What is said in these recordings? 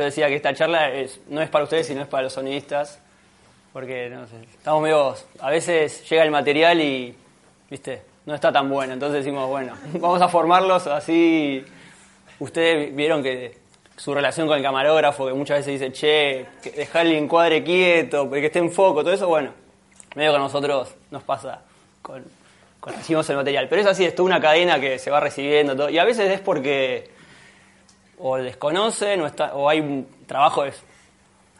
yo decía que esta charla no es para ustedes, sino es para los sonidistas, porque estamos medio, a veces llega el material y, viste, no está tan bueno, entonces decimos, bueno, vamos a formarlos así. Ustedes vieron que su relación con el camarógrafo, que muchas veces dice, che, dejar el encuadre quieto, que esté en foco, todo eso, bueno, medio que a nosotros nos pasa con, recibimos el material. Pero es así, es toda una cadena que se va recibiendo, y a veces es porque o desconocen o, hay un trabajo es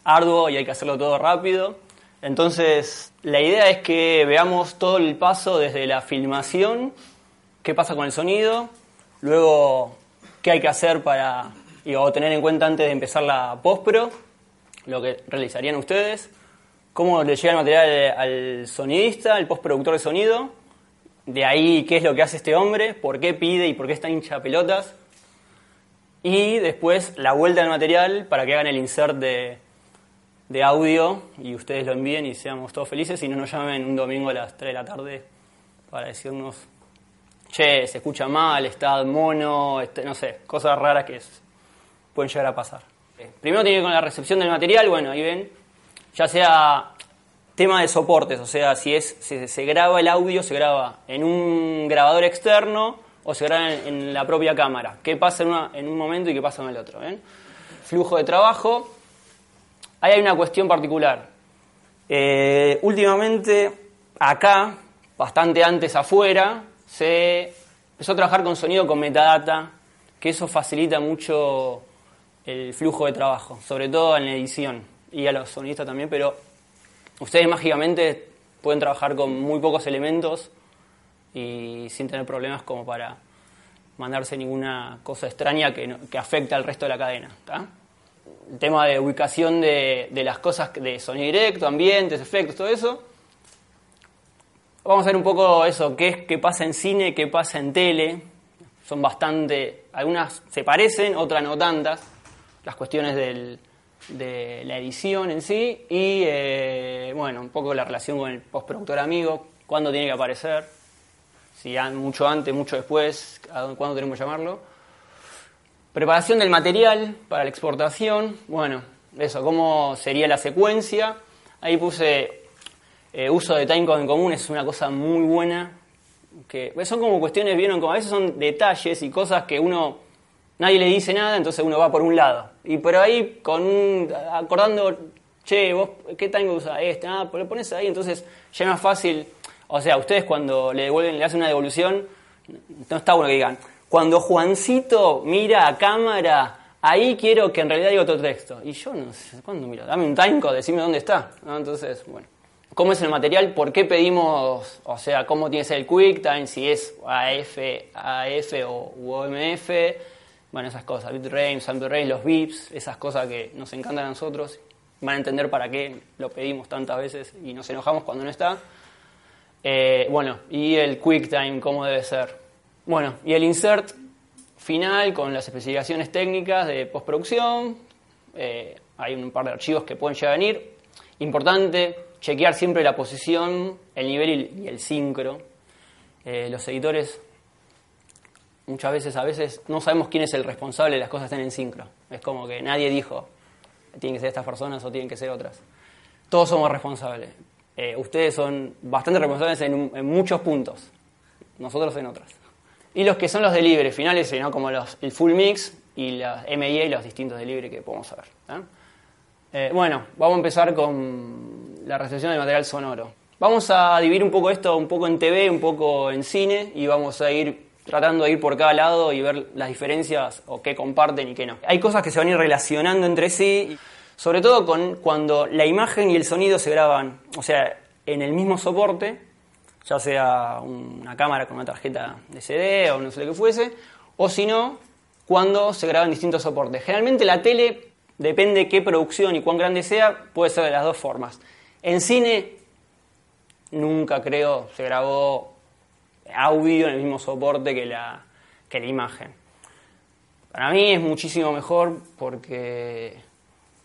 arduo y hay que hacerlo todo rápido. Entonces, la idea es que veamos todo el paso desde la filmación, qué pasa con el sonido, luego qué hay que hacer para y, tener en cuenta antes de empezar la postpro, lo que realizarían ustedes, cómo le llega el material al sonidista, al postproductor de sonido, de ahí qué es lo que hace este hombre, por qué pide y por qué está hincha pelotas, y después la vuelta del material para que hagan el insert de, de audio y ustedes lo envíen y seamos todos felices y no nos llamen un domingo a las 3 de la tarde para decirnos, che, se escucha mal, está mono, este, no sé, cosas raras que pueden llegar a pasar. Eh, primero tiene que con la recepción del material, bueno, ahí ven, ya sea tema de soportes, o sea, si es se graba el audio, se graba en un grabador externo o se graba en, la propia cámara. ¿Qué pasa en, en, un momento y qué pasa en el otro? ¿ven? Flujo de trabajo. Ahí hay una cuestión particular. Eh, últimamente, acá, bastante antes afuera, se empezó a trabajar con sonido con metadata, que eso facilita mucho el flujo de trabajo, sobre todo en la edición y a los sonistas también, pero ustedes mágicamente pueden trabajar con muy pocos elementos y sin tener problemas como para mandarse ninguna cosa extraña que, que afecte al resto de la cadena. El tema de ubicación de, de, las cosas de sonido directo, ambientes, efectos, todo eso. Vamos a ver un poco eso, qué es qué pasa en cine, qué pasa en tele. Son bastante, algunas se parecen, otras no tantas las cuestiones de la edición en sí y, eh, bueno, un poco la relación con el postproductor amigo, cuándo tiene que aparecer, si mucho antes, mucho después, cuándo tenemos que llamarlo. Preparación del material para la exportación, bueno, eso, cómo sería la secuencia. Ahí puse eh, uso de timecode en común, es una cosa muy buena. Que son como cuestiones, vieron, como a veces son detalles y cosas que uno nadie le dice nada, entonces uno va por un lado. Y por ahí, con acordando, che, vos, ¿qué tango usa este? Ah, pues lo pones ahí, entonces ya es más fácil. O sea, ustedes cuando le devuelven, le hacen una devolución, no está bueno que digan, cuando Juancito mira a cámara, ahí quiero que en realidad diga otro texto. Y yo no sé, ¿cuándo miro? Dame un timecode, decime dónde está. Entonces, bueno. ¿Cómo es el material? ¿Por qué pedimos, o sea, cómo tiene que ser el QuickTime? Si es AF, AF o OMF bueno, esas cosas, bitrate, sample rate, los bips, esas cosas que nos encantan a nosotros, van a entender para qué lo pedimos tantas veces y nos enojamos cuando no está. Eh, bueno, y el QuickTime, cómo debe ser. Bueno, y el insert final con las especificaciones técnicas de postproducción. Eh, hay un par de archivos que pueden llegar a venir. Importante, chequear siempre la posición, el nivel y el sincro. Eh, los editores muchas veces, a veces, no sabemos quién es el responsable de las cosas estén en sincro. Es como que nadie dijo, tienen que ser estas personas o tienen que ser otras. Todos somos responsables. Eh, ustedes son bastante responsables en, muchos puntos, nosotros en otras. Y los que son los delibres finales, ¿no? como el full mix y la MIA y los distintos delibres que podemos ver. Eh, bueno, vamos a empezar con la recepción del material sonoro. Vamos a dividir un poco esto, un poco en TV, un poco en cine, y vamos a ir tratando de ir por cada lado y ver las diferencias o qué comparten y qué no. Hay cosas que se van a ir relacionando entre sí, sobre todo con cuando la imagen y el sonido se graban, o sea, en el mismo soporte, ya sea una cámara con una tarjeta de CD o no sé lo que fuese, o si no, cuando se graban distintos soportes. Generalmente la tele, depende qué producción y cuán grande sea, puede ser de las dos formas. En cine, nunca creo se grabó audio en el mismo soporte que la, que la imagen. Para mí es muchísimo mejor porque,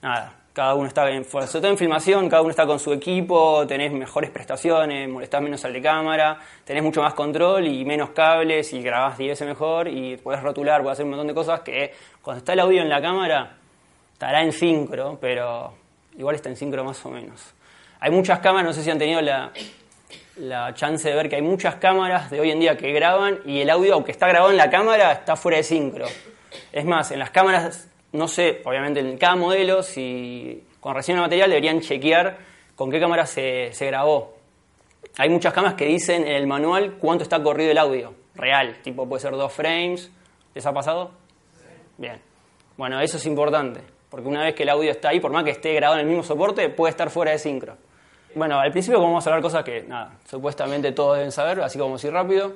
nada, cada uno está, en, sobre todo en filmación, cada uno está con su equipo, tenés mejores prestaciones, molestás menos al de cámara, tenés mucho más control y menos cables y grabás 10 veces mejor y puedes rotular, puedes hacer un montón de cosas que cuando está el audio en la cámara estará en sincro, pero igual está en sincro más o menos. Hay muchas cámaras, no sé si han tenido la, la chance de ver que hay muchas cámaras de hoy en día que graban y el audio, aunque está grabado en la cámara, está fuera de sincro. Es más, en las cámaras, no sé, obviamente en cada modelo, si con recién el material deberían chequear con qué cámara se, se grabó. Hay muchas cámaras que dicen en el manual cuánto está corrido el audio, real, tipo puede ser dos frames. ¿Les ha pasado? Bien. Bueno, eso es importante, porque una vez que el audio está ahí, por más que esté grabado en el mismo soporte, puede estar fuera de sincro. Bueno, al principio vamos a hablar cosas que, nada, supuestamente todos deben saber, así como así rápido.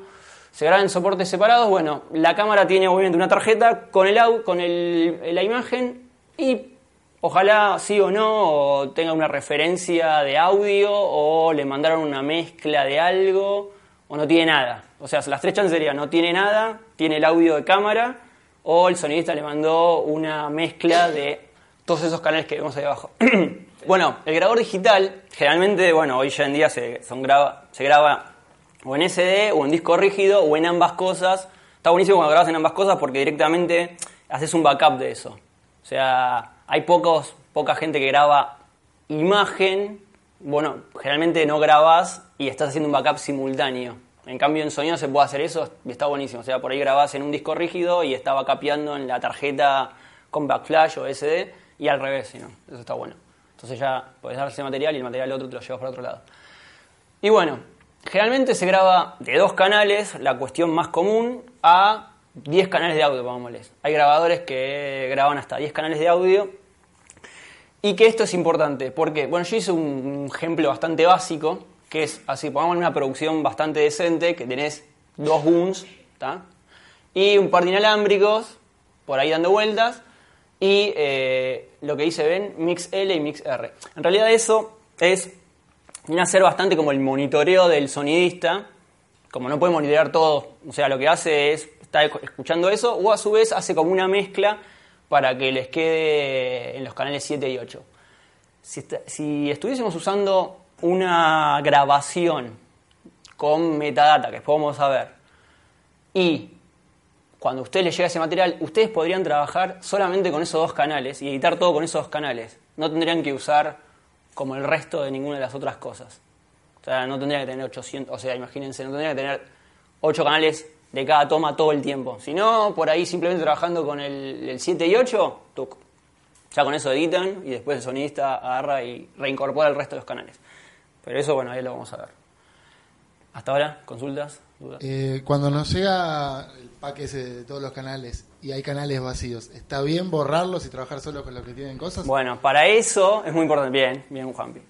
Se graban en soportes separados, bueno, la cámara tiene obviamente una tarjeta con, el, con el, la imagen y ojalá sí o no o tenga una referencia de audio o le mandaron una mezcla de algo o no tiene nada. O sea, las tres chances serían no tiene nada, tiene el audio de cámara o el sonidista le mandó una mezcla de todos esos canales que vemos ahí abajo. bueno, el grabador digital, generalmente, bueno, hoy ya en día se, son graba, se graba o en SD o en disco rígido o en ambas cosas. Está buenísimo cuando grabas en ambas cosas porque directamente haces un backup de eso. O sea, hay pocos, poca gente que graba imagen, bueno, generalmente no grabas y estás haciendo un backup simultáneo. En cambio, en sonido se puede hacer eso y está buenísimo. O sea, por ahí grabás en un disco rígido y estaba capeando en la tarjeta con backflash o SD y al revés, no, eso está bueno. Entonces ya podés dar ese material y el material otro te lo llevas para otro lado. Y bueno, generalmente se graba de dos canales, la cuestión más común, a 10 canales de audio, pongámosles. Hay grabadores que graban hasta 10 canales de audio. Y que esto es importante, porque, bueno, yo hice un ejemplo bastante básico, que es así, pongamos una producción bastante decente, que tenés dos booms, y un par de inalámbricos, por ahí dando vueltas, y eh, lo que dice Ben, Mix L y Mix R. En realidad eso es viene a ser bastante como el monitoreo del sonidista, como no puede monitorear todo, o sea, lo que hace es estar escuchando eso o a su vez hace como una mezcla para que les quede en los canales 7 y 8. Si, si estuviésemos usando una grabación con metadata, que después vamos a ver, y cuando a ustedes les llega ese material, ustedes podrían trabajar solamente con esos dos canales y editar todo con esos dos canales. No tendrían que usar como el resto de ninguna de las otras cosas. O sea, no tendrían que tener 800, o sea, imagínense, no tendrían que tener 8 canales de cada toma todo el tiempo. Si no, por ahí simplemente trabajando con el, el 7 y 8, tuc. Ya con eso editan y después el sonidista agarra y reincorpora el resto de los canales. Pero eso, bueno, ahí lo vamos a ver. Hasta ahora, consultas. Eh, cuando nos llega el paquete de todos los canales y hay canales vacíos, ¿está bien borrarlos y trabajar solo con los que tienen cosas? Bueno, para eso es muy importante. Bien, bien, Juanpi.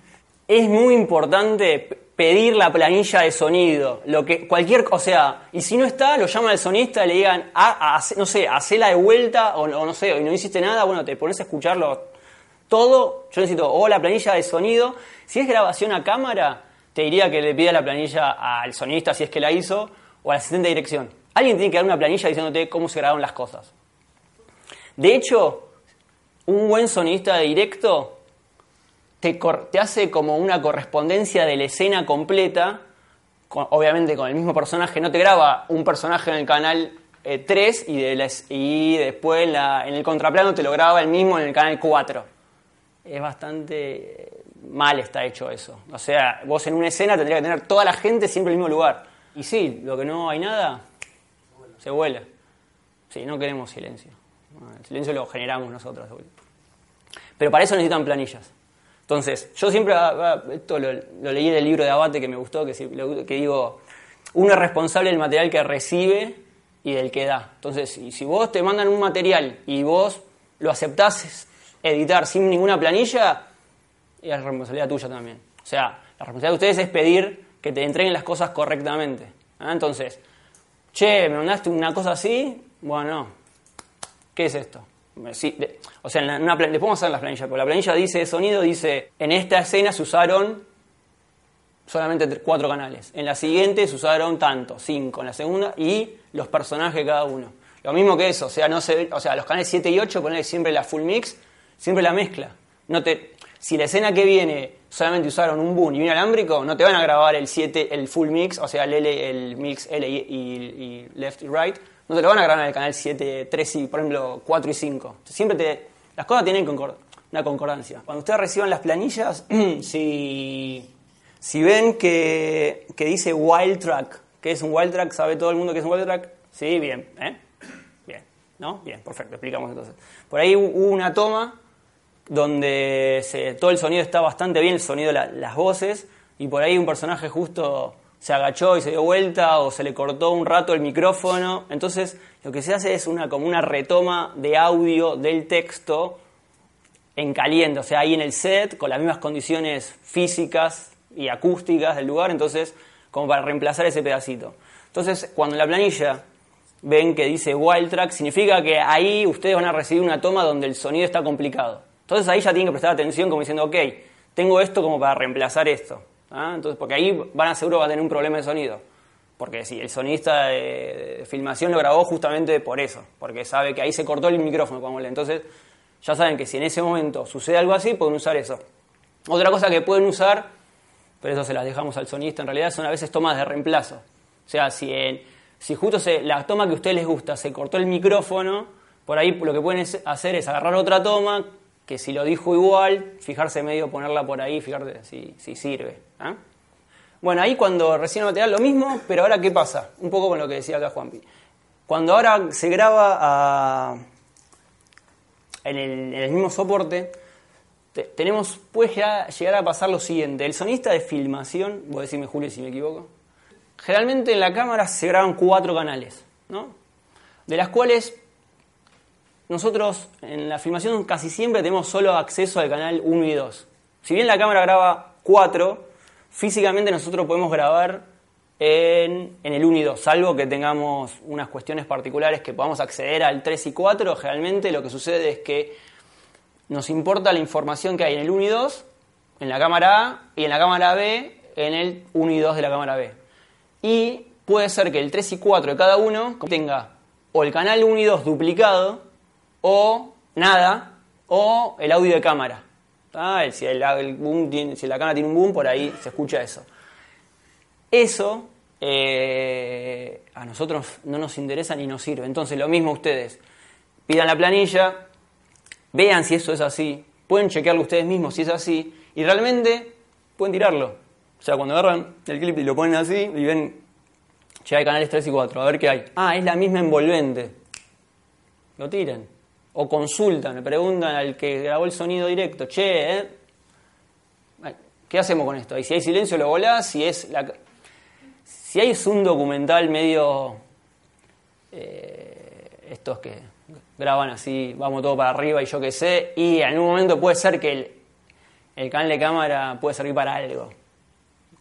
Es muy importante pedir la planilla de sonido. Lo que, cualquier, o sea, y si no está, lo llama el sonista y le digan, ah, no sé, hacela de vuelta, o, o no sé, y no hiciste nada, bueno, te pones a escucharlo todo. Yo necesito o la planilla de sonido. Si es grabación a cámara, te diría que le pida la planilla al sonista si es que la hizo o al asistente de dirección. Alguien tiene que dar una planilla diciéndote cómo se grabaron las cosas. De hecho, un buen sonista de directo te, hace como una correspondencia de la escena completa, obviamente con el mismo personaje, no te graba un personaje en el canal 3 eh, y, de y después en el contraplano te lo graba el mismo en el canal 4. Es bastante mal está hecho eso. O sea, vos en una escena tendría que tener toda la gente siempre en el mismo lugar. Y sí, lo que no hay nada, se vuela. Sí, no queremos silencio. El silencio lo generamos nosotros. Pero para eso necesitan planillas. Entonces, yo siempre, ah, ah, esto lo, leí en el libro de Abate que me gustó, que, que digo, uno es responsable del material que recibe y del que da. Entonces, si, vos te mandan un material y vos lo aceptás editar sin ninguna planilla, es responsabilidad tuya también. O sea, la responsabilidad de ustedes es pedir que te entreguen las cosas correctamente. ¿ah? Entonces, che, me mandaste una cosa así, bueno, ¿qué es esto? o sea, en una, vamos a hacer las planillas, pero la planilla dice de sonido, dice, en esta escena se usaron solamente cuatro canales, en la siguiente se usaron tanto, cinco, en la segunda, y los personajes cada uno. Lo mismo que eso, o sea, no se, o sea los canales 7 y 8 poner siempre la full mix, siempre la mezcla. No te, si la escena que viene solamente usaron un boom y un alámbrico, no te van a grabar el 7, el full mix, o sea, el, L, el mix L y, left y right, no te lo van a grabar en el canal 7, 3 y, por ejemplo, 4 y 5. Siempre te, las cosas tienen una concordancia. Cuando ustedes reciban las planillas, si, si ven que, que dice wild track, ¿qué es un wild track? ¿Sabe todo el mundo qué es un wild track? Sí, bien, ¿eh? Bien, ¿no? Bien, perfecto, explicamos entonces. Por ahí hubo una toma donde se, todo el sonido está bastante bien, el sonido de las voces, y por ahí un personaje justo se agachó y se dio vuelta o se le cortó un rato el micrófono. Entonces lo que se hace es una, como una retoma de audio del texto en caliente, o sea, ahí en el set, con las mismas condiciones físicas y acústicas del lugar, entonces como para reemplazar ese pedacito. Entonces, cuando en la planilla ven que dice wild track, significa que ahí ustedes van a recibir una toma donde el sonido está complicado. Entonces ahí ya tienen que prestar atención como diciendo, ok, tengo esto como para reemplazar esto. ¿ah? Entonces, porque ahí van a seguro va a tener un problema de sonido. Porque si el sonista de, filmación lo grabó justamente por eso, porque sabe que ahí se cortó el micrófono cuando le. Entonces, ya saben que si en ese momento sucede algo así, pueden usar eso. Otra cosa que pueden usar, pero eso se las dejamos al sonista, en realidad son a veces tomas de reemplazo. O sea, si, si justo se, la toma que a ustedes les gusta se cortó el micrófono, por ahí lo que pueden hacer es agarrar otra toma, que si lo dijo igual, fijarse medio, ponerla por ahí, fijarse si, si sirve. ¿ah? Bueno, ahí cuando recién material lo mismo, pero ahora ¿qué pasa? Un poco con lo que decía acá Juanpi. Cuando ahora se graba en, el, mismo soporte, tenemos, puede llegar, a pasar lo siguiente. El sonista de filmación, voy a decirme Julio si me equivoco, generalmente en la cámara se graban cuatro canales, ¿no? De las cuales nosotros en la filmación casi siempre tenemos solo acceso al canal 1 y 2. Si bien la cámara graba 4, físicamente nosotros podemos grabar en, el 1 y 2, salvo que tengamos unas cuestiones particulares que podamos acceder al 3 y 4, generalmente lo que sucede es que nos importa la información que hay en el 1 y 2, en la cámara A, y en la cámara B, en el 1 y 2 de la cámara B. Y puede ser que el 3 y 4 de cada uno tenga o el canal 1 y 2 duplicado, o nada, o el audio de cámara. Si, el, si la cámara tiene un boom, por ahí se escucha eso. Eso eh, a nosotros no nos interesa ni nos sirve. Entonces, lo mismo ustedes. Pidan la planilla, vean si eso es así, pueden chequearlo ustedes mismos si es así, y realmente pueden tirarlo. O sea, cuando agarran el clip y lo ponen así y ven, che, hay canales 3 y 4, a ver qué hay. Ah, es la misma envolvente. Lo tiran o consultan, le preguntan al que grabó el sonido directo, che, ¿eh? ¿qué hacemos con esto? Y si hay silencio lo volás, si es. Si hay un documental medio... Eh, estos que graban así, vamos todo para arriba y yo qué sé, y en un momento puede ser que el, el canal de cámara puede servir para algo.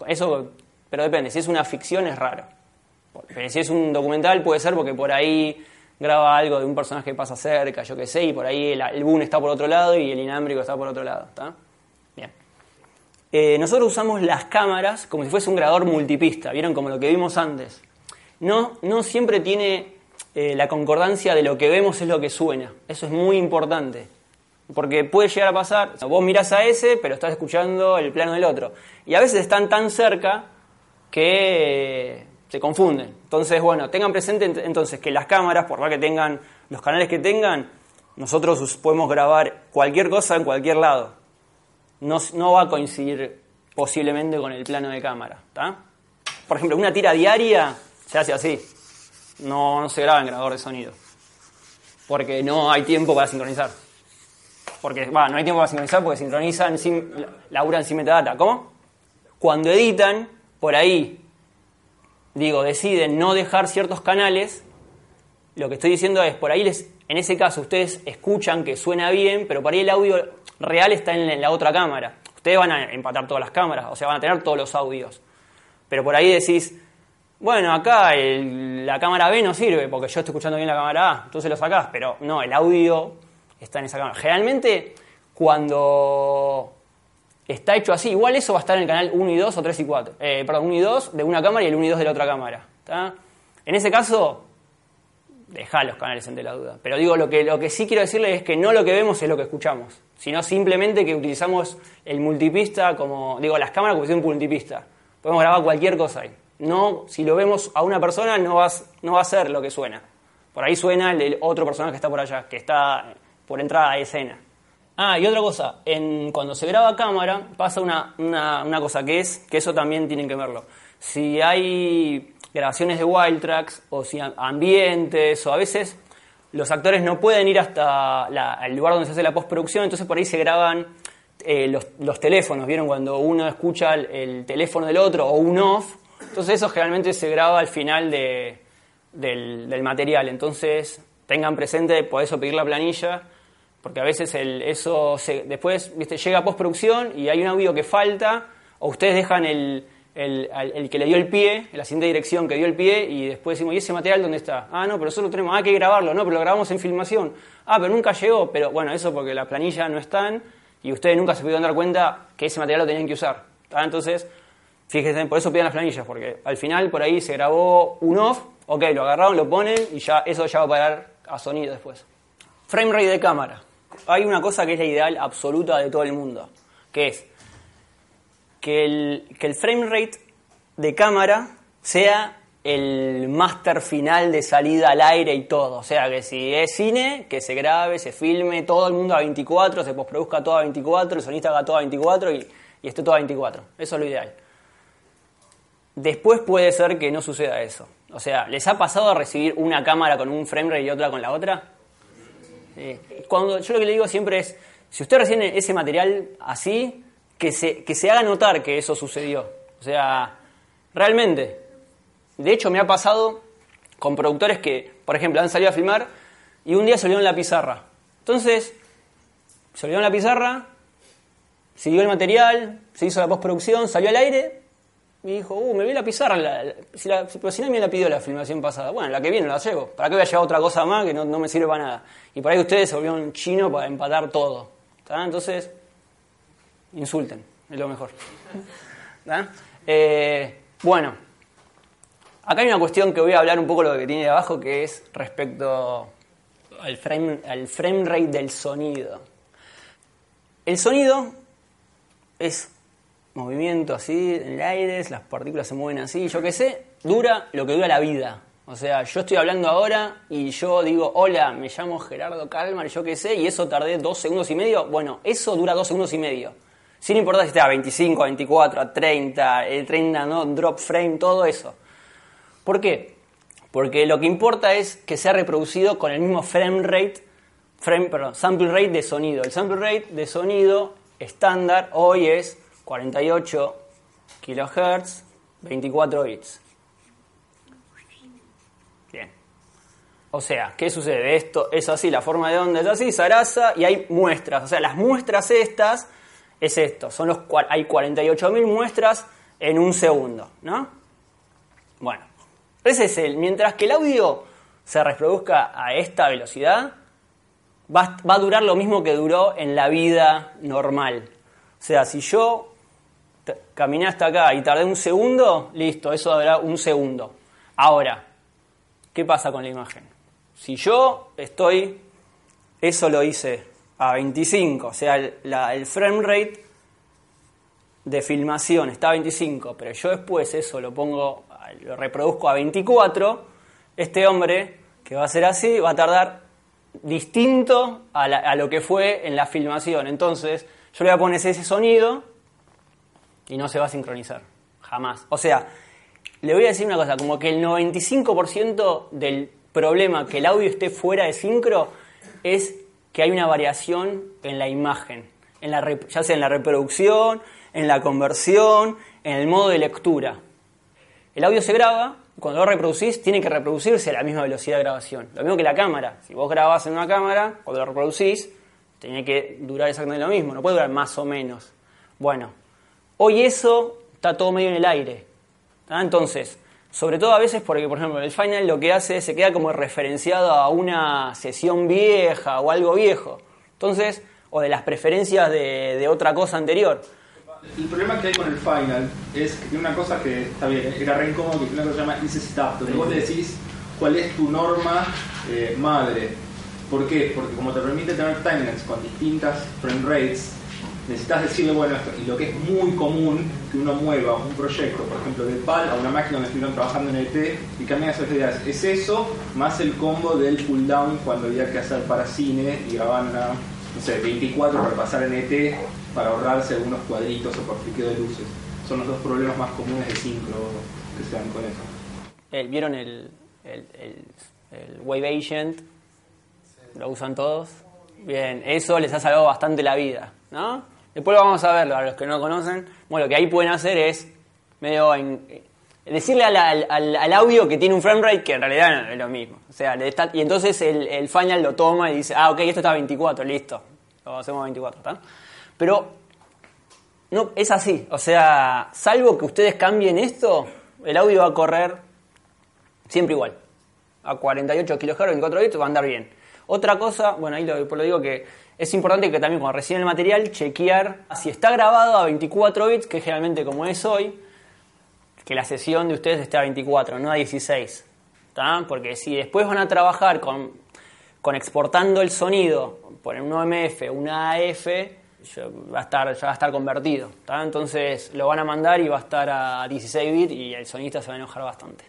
Eso, pero depende, si es una ficción es raro. Pero si es un documental puede ser porque por ahí graba algo de un personaje que pasa cerca, yo qué sé, y por ahí el, el boom está por otro lado y el inámbrico está por otro lado. ¿está? Bien. Eh, nosotros usamos las cámaras como si fuese un grabador multipista, ¿vieron? Como lo que vimos antes. No, no siempre tiene eh, la concordancia de lo que vemos es lo que suena. Eso es muy importante. Porque puede llegar a pasar, vos mirás a ese, pero estás escuchando el plano del otro. Y a veces están tan cerca que se confunden. Entonces, bueno, tengan presente entonces que las cámaras, por más que tengan los canales que tengan, nosotros podemos grabar cualquier cosa en cualquier lado. No, no va a coincidir posiblemente con el plano de cámara. Por ejemplo, una tira diaria se hace así. No, no se graba en grabador de sonido. Porque no hay tiempo para sincronizar. Porque, no hay tiempo para sincronizar porque sincronizan, sin, laburan sin metadata. ¿Cómo? Cuando editan, por ahí digo, deciden no dejar ciertos canales, lo que estoy diciendo es, por ahí les, en ese caso ustedes escuchan que suena bien, pero por ahí el audio real está en la otra cámara. Ustedes van a empatar todas las cámaras, o sea, van a tener todos los audios. Pero por ahí decís, bueno, acá la cámara B no sirve porque yo estoy escuchando bien la cámara A, entonces lo sacás, pero no, el audio está en esa cámara. Generalmente, cuando está hecho así. Igual eso va a estar en el canal 1 y 2 o 3 y 4. Eh, perdón, 1 y 2 de una cámara y el 1 y 2 de la otra cámara. En ese caso, deja los canales entre la duda. Pero digo, lo que, lo que sí quiero decirles es que no lo que vemos es lo que escuchamos, sino simplemente que utilizamos el multipista como, digo, las cámaras como si un multipista. Podemos grabar cualquier cosa ahí. No, si lo vemos a una persona, no va, no va a ser lo que suena. Por ahí suena el, el otro personaje que está por allá, que está por entrada a escena. Ah, y otra cosa, cuando se graba a cámara pasa una, una, una cosa que es, que eso también tienen que verlo. Si hay grabaciones de wild tracks o si ambientes o a veces los actores no pueden ir hasta la- el lugar donde se hace la postproducción, entonces por ahí se graban eh, los, teléfonos, ¿vieron? Cuando uno escucha el, el teléfono del otro o un off, entonces eso generalmente se graba al final de, del, del material, entonces tengan presente, por eso pedir la planilla, porque a veces eso se- después ¿viste? llega a postproducción y hay un audio que falta, o ustedes dejan el, el, que le dio el pie, la siguiente dirección que dio el pie, y después decimos, ¿y ese material dónde está? Ah, no, pero nosotros tenemos, ah, hay que grabarlo, no, pero lo grabamos en filmación. Ah, pero nunca llegó, pero bueno, eso porque la planilla no están y ustedes nunca se pudieron dar cuenta que ese material lo tenían que usar. ¿tá? Entonces, fíjense, por eso pidan las planillas, porque al final por ahí se grabó un off, ok, lo agarraron, lo ponen y ya eso ya va a parar a sonido después. Frame rate de cámara. Hay una cosa que es la ideal absoluta de todo el mundo, que es que el, que el frame rate de cámara sea el máster final de salida al aire y todo. O sea, que si es cine, que se grabe, se filme, todo el mundo a 24, se postproduzca todo a 24, el sonista haga todo a 24 y, y esté todo a 24. Eso es lo ideal. Después puede ser que no suceda eso. O sea, ¿les ha pasado a recibir una cámara con un frame rate y otra con la otra? Sí. Cuando, yo lo que le digo siempre es, si usted recibe ese material así, que se, que se haga notar que eso sucedió. O sea, realmente. De hecho, me ha pasado con productores que, por ejemplo, han salido a filmar y un día se olvidaron la pizarra. Entonces, se olvidaron la pizarra, siguió el material, se hizo la postproducción, salió al aire y dijo, uh, me olvidé la pizarra, pero si nadie me la pidió la filmación pasada. Bueno, la que viene la llevo. ¿Para qué voy a llevar otra cosa más que no, me sirve para nada? Y por ahí ustedes se volvieron chino para empatar todo. ¿Está? Entonces, insulten, es lo mejor. Eh, bueno, acá hay una cuestión que voy a hablar un poco lo que tiene de abajo, que es respecto al frame, al frame rate del sonido. El sonido es movimiento así en el aire, las partículas se mueven así, yo qué sé, dura lo que dura la vida. O sea, yo estoy hablando ahora y yo digo, hola, me llamo Gerardo Calmar, yo qué sé, y eso tardé dos segundos y medio. Bueno, eso dura dos segundos y medio. Sin importar si esté a 25, a 24, a 30, el 30, ¿no? drop frame, todo eso. ¿Por qué? Porque lo que importa es que sea reproducido con el mismo frame rate, frame, perdón, sample rate de sonido. El sample rate de sonido estándar hoy es 48 kilohertz, 24 bits. Bien. O sea, ¿qué sucede? Esto es así, la forma de onda es así, zaraza, y hay muestras. O sea, las muestras estas es esto. Son los, hay 48.000 muestras en un segundo, ¿no? Bueno, ese es el. Mientras que el audio se reproduzca a esta velocidad, va, va a durar lo mismo que duró en la vida normal. O sea, si yo caminé hasta acá y tardé un segundo, listo, eso durará un segundo. Ahora, ¿qué pasa con la imagen? Si yo estoy, eso lo hice a 25, o sea, el, frame rate de filmación está a 25, pero yo después eso lo pongo, lo reproduzco a 24, este hombre que va a ser así va a tardar distinto a, a lo que fue en la filmación. Entonces, yo le voy a poner ese sonido y no se va a sincronizar, jamás. O sea, le voy a decir una cosa, como que el 95% del problema que el audio esté fuera de sincro es que hay una variación en la imagen, en la ya sea en la reproducción, en la conversión, en el modo de lectura. El audio se graba, cuando lo reproducís, tiene que reproducirse a la misma velocidad de grabación. Lo mismo que la cámara. Si vos grabás en una cámara, cuando lo reproducís, tiene que durar exactamente lo mismo, no puede durar más o menos. Bueno, hoy eso está todo medio en el aire. Entonces, sobre todo a veces porque, por ejemplo, el final lo que hace es se queda como referenciado a una sesión vieja o algo viejo. Entonces, o de las preferencias de, de otra cosa anterior. El problema que hay con el final es que tiene una cosa que está bien, era re incómodo, que tiene una cosa que se llama stop, donde vos decís cuál es tu norma eh, madre. ¿Por qué? Porque como te permite tener timelines con distintas frame rates, necesitas decirle, bueno, esto, y lo que es muy común que uno mueva un proyecto, por ejemplo, de PAL a una máquina donde estuvieron trabajando en ET y cambian esas ideas. Es eso, más el combo del pull down cuando había que hacer para cine y grabar una, no sé, 24 para pasar en ET para ahorrarse algunos cuadritos o por fliqueo de luces. Son los dos problemas más comunes de sincro que se dan con eso. Eh, ¿Vieron el, el, el, el Wave Agent? ¿Lo usan todos? Bien, eso les ha salvado bastante la vida, ¿no? Después lo vamos a ver, a los que no conocen. Bueno, lo que ahí pueden hacer es medio en- eh, decirle al, al- al- audio que tiene un frame rate que en realidad no es lo mismo. O sea, le está- y entonces el, el final lo toma y dice, ah, ok, esto está a 24, listo. Lo hacemos a 24, ¿está? Pero no, es así. O sea, salvo que ustedes cambien esto, el audio va a correr siempre igual. A 48 kHz, 24 bits va a andar bien. Otra cosa, bueno, ahí lo, lo digo que es importante que también cuando reciben el material, chequear si está grabado a 24 bits, que generalmente como es hoy, que la sesión de ustedes esté a 24, no a 16. ¿tá? Porque si después van a trabajar con, con exportando el sonido por un OMF, una AF, va a estar, ya va a estar convertido. ¿tá? Entonces lo van a mandar y va a estar a 16 bits y el sonista se va a enojar bastante.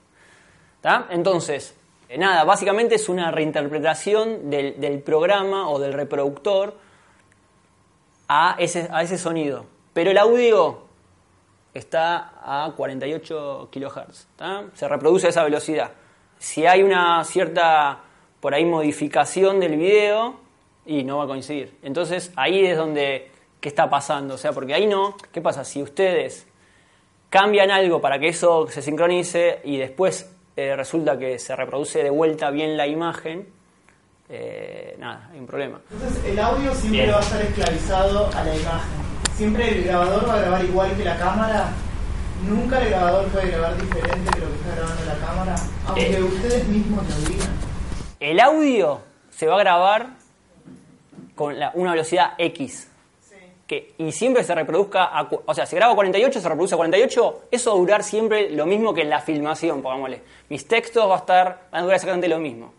¿tá? Entonces, nada, básicamente es una reinterpretación del, del programa o del reproductor a ese, a ese sonido. Pero el audio está a 48 kHz. Se reproduce a esa velocidad. Si hay una cierta, por ahí, modificación del video, y no va a coincidir. Entonces ahí es donde, ¿qué está pasando? O sea, porque ahí no, ¿qué pasa? Si ustedes cambian algo para que eso se sincronice y después eh, resulta que se reproduce de vuelta bien la imagen, eh, nada, hay un problema. Entonces el audio siempre Bien. va a estar esclavizado a la imagen. Siempre el grabador va a grabar igual que la cámara. Nunca el grabador puede grabar diferente que lo que está grabando la cámara, aunque Eh. ustedes mismos lo digan. El audio se va a grabar con la- una velocidad X. Que, y siempre se reproduzca, a o sea, si grabo a 48, se reproduce a 48, eso va a durar siempre lo mismo que en la filmación, pongámosle. Mis textos va a estar, van a durar exactamente lo mismo.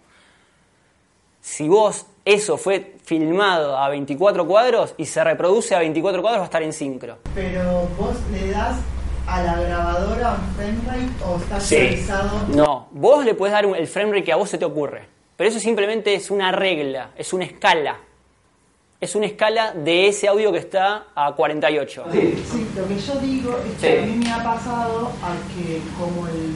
Si vos, eso fue filmado a 24 cuadros y se reproduce a 24 cuadros, va a estar en sincro. Pero vos le das a la grabadora un frame rate o está Sí. No, vos le puedes dar el frame rate que a vos se te ocurre. Pero eso simplemente es una regla, es una escala. Es una escala de ese audio que está a 48. Sí, lo que yo digo es que Sí. a mí me ha pasado a que como el,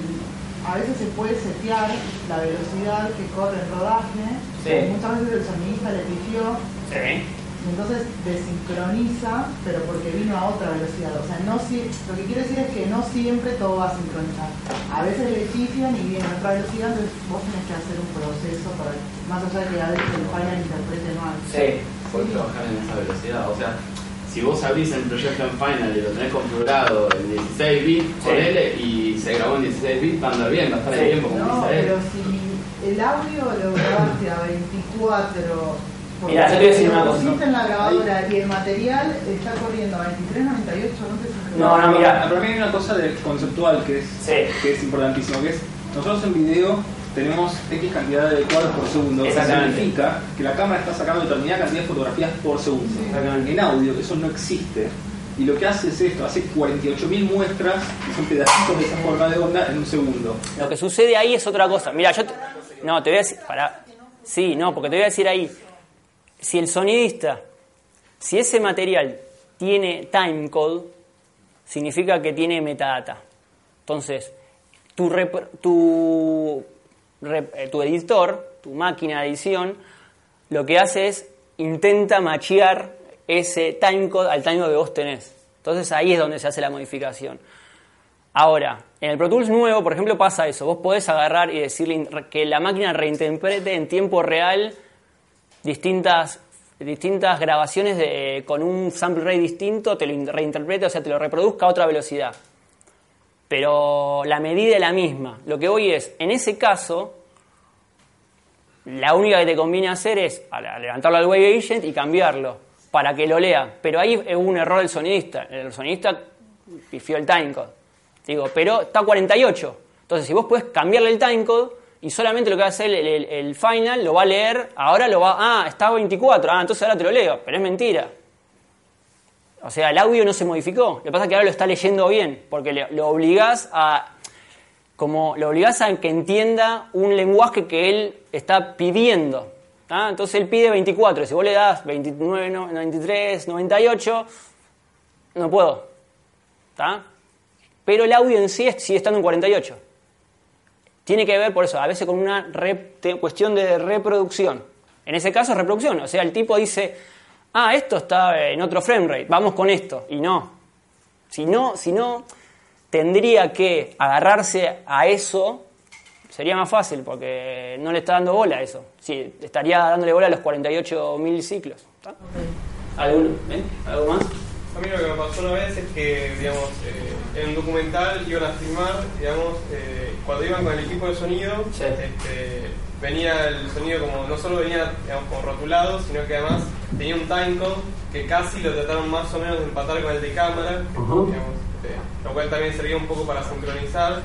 a veces se puede setear la velocidad que corre el rodaje, Sí. muchas veces el sonidista le pifió Sí. Entonces desincroniza, pero porque vino a otra velocidad. O sea, no si, lo que quiero decir es que no siempre todo va a sincronizar. A veces le pifian y viene a otra velocidad, entonces vos tenés que hacer un proceso para, más allá de que a veces el final interprete mal. Sí. Podés trabajar en esa velocidad. O sea, si vos abrís el proyecto en Final y lo tenés configurado en 16 bits, Sí. ponele, y se grabó en 16 bits, va a andar bien, va a estar Sí. en tiempo, como No, dice él. pero si el audio lo grabaste a 24, porque Mira, yo te voy a decir una cosa. pusiste en la grabadora y el material está corriendo a 23, 98, no. No, no, mira. Para mí hay una cosa de- conceptual que es, Sí. que es importantísimo, que es nosotros en video tenemos X cantidad de cuadros por segundo. Eso significa que la cámara está sacando determinada cantidad de fotografías por segundo. En audio eso no existe. Y lo que hace es esto, hace 48.000 muestras, que son pedacitos de esa forma de onda en un segundo. Lo que sucede ahí es otra cosa. Mira, yo te- no te voy a decir, para, sí, no, porque te voy a decir ahí, si el sonidista, si ese material tiene timecode, significa que tiene metadata. Entonces, eh, tu editor, tu máquina de edición, lo que hace es intenta machear ese timecode al timecode que vos tenés. Entonces ahí es donde se hace la modificación. Ahora, en el Pro Tools nuevo, por ejemplo, pasa eso. Vos podés agarrar y decirle que la máquina reinterprete en tiempo real distintas, distintas grabaciones de- con un sample rate distinto, te lo in- reinterprete, o sea, te lo reproduzca a otra velocidad. Pero la medida es la misma. Lo que voy es, en ese caso, la única que te conviene hacer es levantarlo al Wave Agent y cambiarlo para que lo lea. Pero ahí hubo un error del sonidista. El sonidista pifió el timecode. Digo, pero está a 48. Entonces, si vos puedes cambiarle el timecode y solamente lo que va a hacer el, final lo va a leer, ahora lo va. Ah, está a 24. Ah, entonces ahora te lo leo. Pero es mentira. O sea, el audio no se modificó. Lo que pasa es que ahora lo está leyendo bien, porque lo obligás a. Como lo obligás a que entienda un lenguaje que él está pidiendo. Entonces él pide 24. Si vos le das 29, no- 93, 98, no puedo. ¿tá? Pero el audio en sí sigue estando en 48. Tiene que ver por eso, a veces con una cuestión de reproducción. En ese caso reproducción. O sea, el tipo dice, ah, esto está en otro frame rate, vamos con esto. Y no. Si no, si no tendría que agarrarse a eso, sería más fácil, porque no le está dando bola a eso. Sí, estaría dándole bola a los 48.000 ciclos. ¿Alguno? ¿Eh? ¿Algo más? A mí lo que me pasó una vez es que, digamos, eh, en un documental iban a filmar, digamos, eh, cuando iban con el equipo de sonido, Sí. este, venía el sonido como, no solo venía, digamos, como rotulado, sino que además tenía un timecode que casi lo trataron más o menos de empatar con el de cámara, digamos, este, lo cual también servía un poco para sincronizar.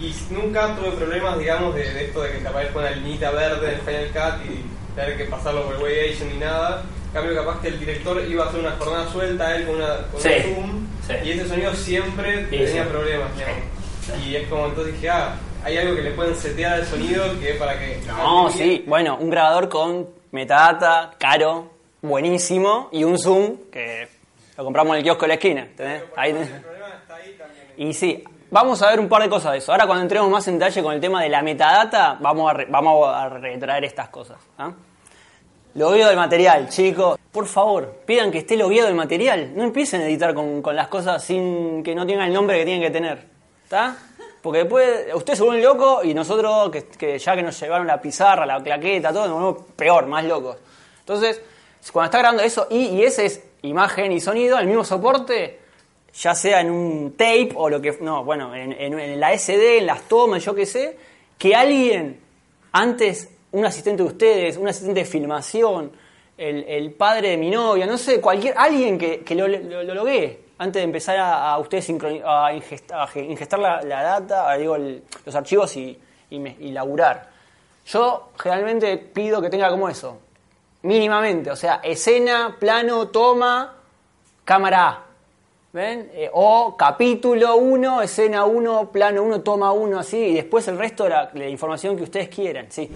Y nunca tuve problemas, digamos, de, de esto de que te aparezca una linita verde en el Final Cut y tener que pasarlo por el Way Agent ni nada. En cambio, capaz que el director iba a hacer una jornada suelta, él con, una, con Sí, un zoom, sí. y ese sonido siempre Sí, tenía problemas. Y es como entonces dije, ah, hay algo que le pueden setear al sonido que es para que. No, sí. Bueno, un grabador con metadata, caro, buenísimo, y un zoom que lo compramos en el kiosco de la esquina. ¿entendés? Ahí. El problema está ahí también. Y sí, vamos a ver un par de cosas de eso. Ahora cuando entremos más en detalle con el tema de la metadata, vamos a, re- vamos a retraer estas cosas. ¿ah? Logueo del material, chicos. Por favor, pidan que esté logueado el material. No empiecen a editar con, con las cosas sin que no tengan el nombre que tienen que tener. ¿Está? Porque después ustedes se vuelven locos y nosotros, que, que ya que nos llevaron la pizarra, la claqueta, todo, nos volvemos peor, más locos. Entonces, cuando está grabando eso y, y ese es imagen y sonido, el mismo soporte, ya sea en un tape o lo que. No, bueno, en, en- la SD, en las tomas, yo qué sé, que alguien, antes, un asistente de ustedes, un asistente de filmación, el, el padre de mi novia, no sé, cualquier. alguien que, que lo, lo, lo loguee antes de empezar a, ustedes a ingestar, la, data, digo, el- los archivos y, y, me- y laburar. Yo generalmente pido que tenga como eso, mínimamente, o sea, escena, plano, toma, cámara A. ¿Ven? Eh, o capítulo 1, escena 1, plano 1, toma 1, así, y después el resto de la, la información que ustedes quieran, sí.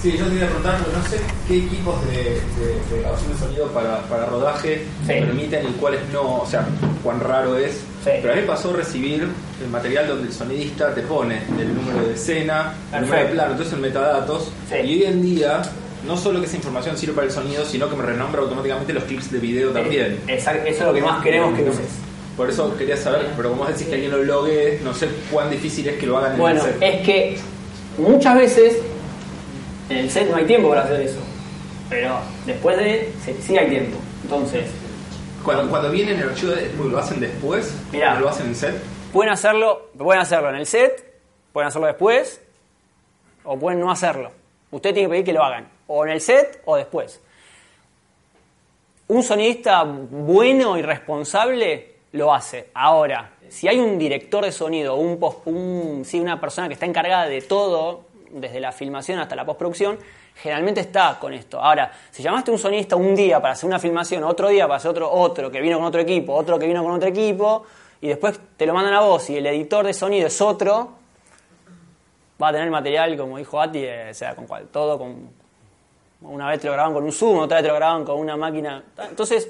Sí, yo te iba a preguntar, no sé qué equipos de, de- de grabación de sonido para, para rodaje Sí. permiten y cuáles no, o sea, cuán raro es. Sí. Pero a mí me pasó recibir el material donde el sonidista te pone el número de escena, el número de plano, entonces en metadatos. Sí. Y hoy en día, no solo que esa información sirve para el sonido, sino que me renombra automáticamente los clips de video también. Exacto, eso es lo que más queremos que uses. Por eso quería saber, pero como vos decís que alguien lo logue, no sé cuán difícil es que lo hagan en el set. es que muchas veces en el set no hay tiempo para hacer eso, pero después de, sí, hay tiempo. Entonces, Cuando, cuando viene en el archivo, de- ¿lo hacen después? Mirá. ¿O ¿Lo hacen en set? pueden hacerlo, pueden hacerlo en el set, pueden hacerlo después, o pueden no hacerlo. Usted tiene que pedir que lo hagan, o en el set o después. Un sonidista bueno y responsable lo hace. Ahora, si hay un director de sonido, un, post- un- sí, una persona que está encargada de todo, desde la filmación hasta la postproducción, generalmente está con esto. Ahora, si llamaste a un sonidista un día para hacer una filmación, otro día para hacer otro, otro que vino con otro equipo, otro que vino con otro equipo, y después te lo mandan a vos y el editor de sonido es otro, va a tener material, como dijo Ati, eh, o sea, con cual, todo con... Una vez te lo graban con un Zoom, otra vez te lo graban con una máquina. Entonces,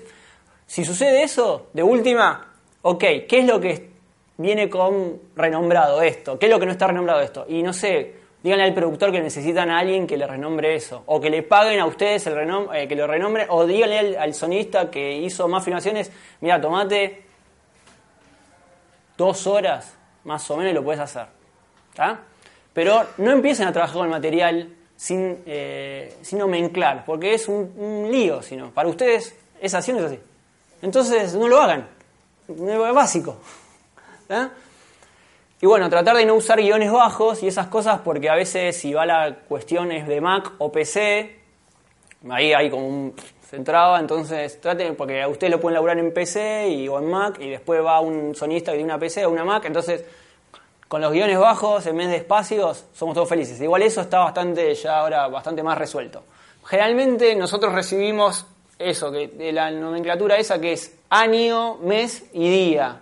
si sucede eso, de última, ok, ¿qué es lo que viene con renombrado esto? ¿Qué es lo que no está renombrado esto? Y no sé, díganle al productor que necesitan a alguien que le renombre eso. O que le paguen a ustedes el renom eh, que lo renombre. O díganle al, sonista que hizo más filmaciones, mira, tomate dos horas más o menos y lo puedes hacer. ¿Está? Pero no empiecen a trabajar con el material sin, eh, sin nomenclar, porque es un, un lío, sino para ustedes es así o no es así. Entonces no lo hagan, básico. ¿Está? Y bueno, tratar de no usar guiones bajos y esas cosas, porque a veces si va la cuestión es de Mac o PC, ahí hay como un centrado, entonces traten, porque a ustedes lo pueden laburar en PC y, o en Mac, y después va un sonista que tiene una PC o una Mac, entonces con los guiones bajos en vez de espacios somos todos felices. Igual eso está bastante ya ahora bastante más resuelto. Generalmente nosotros recibimos eso, que de la nomenclatura esa que es año, mes y día.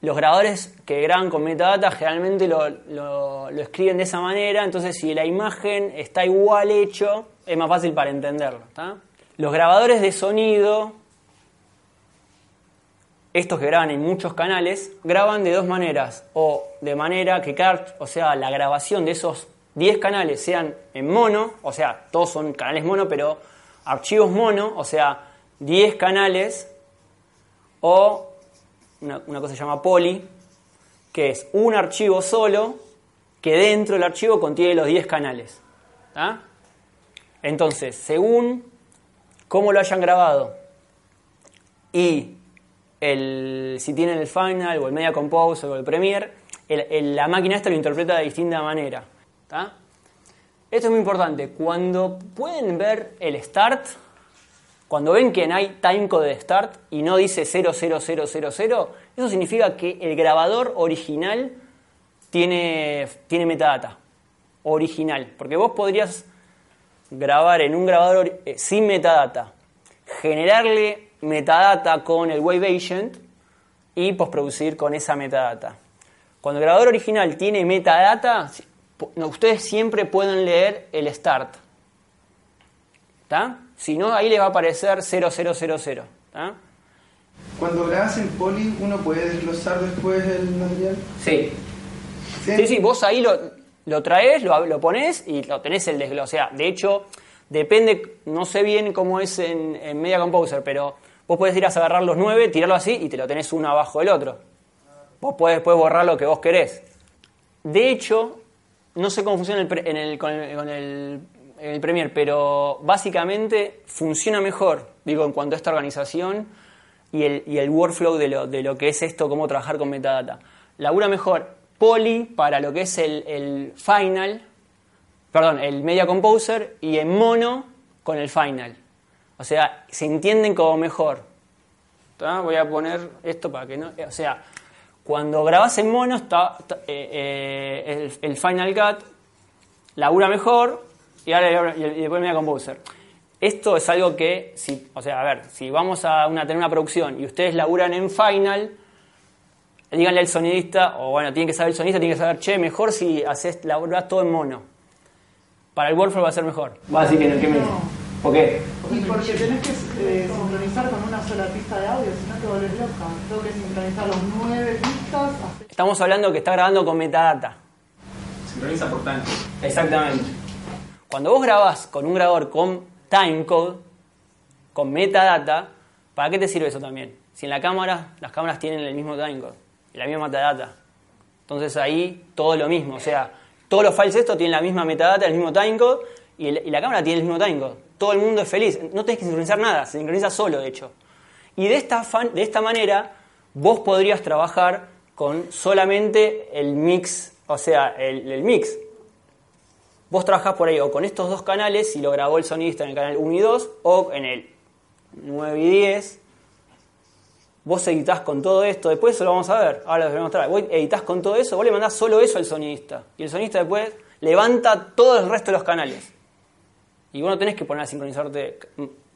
Los grabadores que graban con metadata generalmente lo, lo- escriben de esa manera, entonces si la imagen está igual hecho, es más fácil para entenderlo. Los grabadores de sonido, estos que graban en muchos canales, graban de dos maneras. O de manera que cada, o sea, la grabación de esos 10 canales sean en mono, o sea, todos son canales mono, pero archivos mono, o sea, 10 canales, o una, cosa se llama poly, que es un archivo solo que dentro del archivo contiene los 10 canales. Entonces, según cómo lo hayan grabado y el, si tienen el Final o el Media Composer o el Premiere, la máquina esta lo interpreta de distinta manera. Esto es muy importante. Cuando pueden ver el start, cuando ven que hay timecode de start y no dice 00000, eso significa que el grabador original tiene, tiene metadata. Original. Porque vos podrías grabar en un grabador eh, sin metadata, generarle metadata con el Wave Agent y postproducir con esa metadata. Cuando el grabador original tiene metadata, ustedes siempre pueden leer el start. ¿Está? Si no, ahí les va a aparecer 0000. ¿tá? Cuando grabas en poli, ¿uno puede desglosar después el material? Sí. Sí, sí, vos ahí lo, lo traes, lo, lo pones y lo tenés el desglose. O sea, de hecho, depende, no sé bien cómo es en, en Media Composer, pero vos podés ir a agarrar los nueve, tirarlo así y te lo tenés uno abajo del otro. Vos podés después borrar lo que vos querés. De hecho, no sé cómo funciona el pre- en el- con, el, con el- en el Premiere, pero básicamente funciona mejor, digo, en cuanto a esta organización y el, y el workflow de lo, de lo que es esto, cómo trabajar con metadata. Labura mejor Poly para lo que es el, el Final, perdón, el Media Composer y en mono con el Final. O sea, se entienden como mejor. Voy a poner esto para que no. O sea, cuando grabas en mono, está, está- eh, eh, el, el Final Cut labura mejor y ahora y después Media Composer. Esto es algo que, si, o sea, a ver, si vamos a una, tener una producción y ustedes laburan en Final, díganle al sonidista, o bueno, tiene que saber el sonidista, tiene que saber, che, mejor si haces, laburás todo en mono. Para el workflow va a ser mejor. Va a decir que no, ¿qué me. ¿Por qué? Y porque tenés que eh, sincronizar con una sola pista de audio, si no te volvés loca. Tengo que sincronizar los nueve pistas. Estamos hablando que está grabando con metadata. Sincroniza por tanto. Exactamente. Cuando vos grabás con un grabador con timecode, con metadata, ¿para qué te sirve eso también? Si en la cámara, las cámaras tienen el mismo timecode, la misma metadata. Entonces ahí todo lo mismo, o sea, todos los files estos tienen la misma metadata, el mismo timecode, y, la cámara tiene el mismo timecode. Todo el mundo es feliz, no tenés que sincronizar nada, se sincroniza solo, de hecho. Y de esta, de esta manera, vos podrías trabajar con solamente el mix, o sea, el mix. Vos trabajás por ahí o con estos dos canales, si lo grabó el sonidista en el canal 1 y 2, o en el 9 y 10. Vos editás con todo esto, después eso lo vamos a ver, ahora lo voy a mostrar. Vos editás con todo eso, vos le mandás solo eso al sonidista. Y el sonidista después levanta todo el resto de los canales. Y vos no tenés que poner a sincronizarte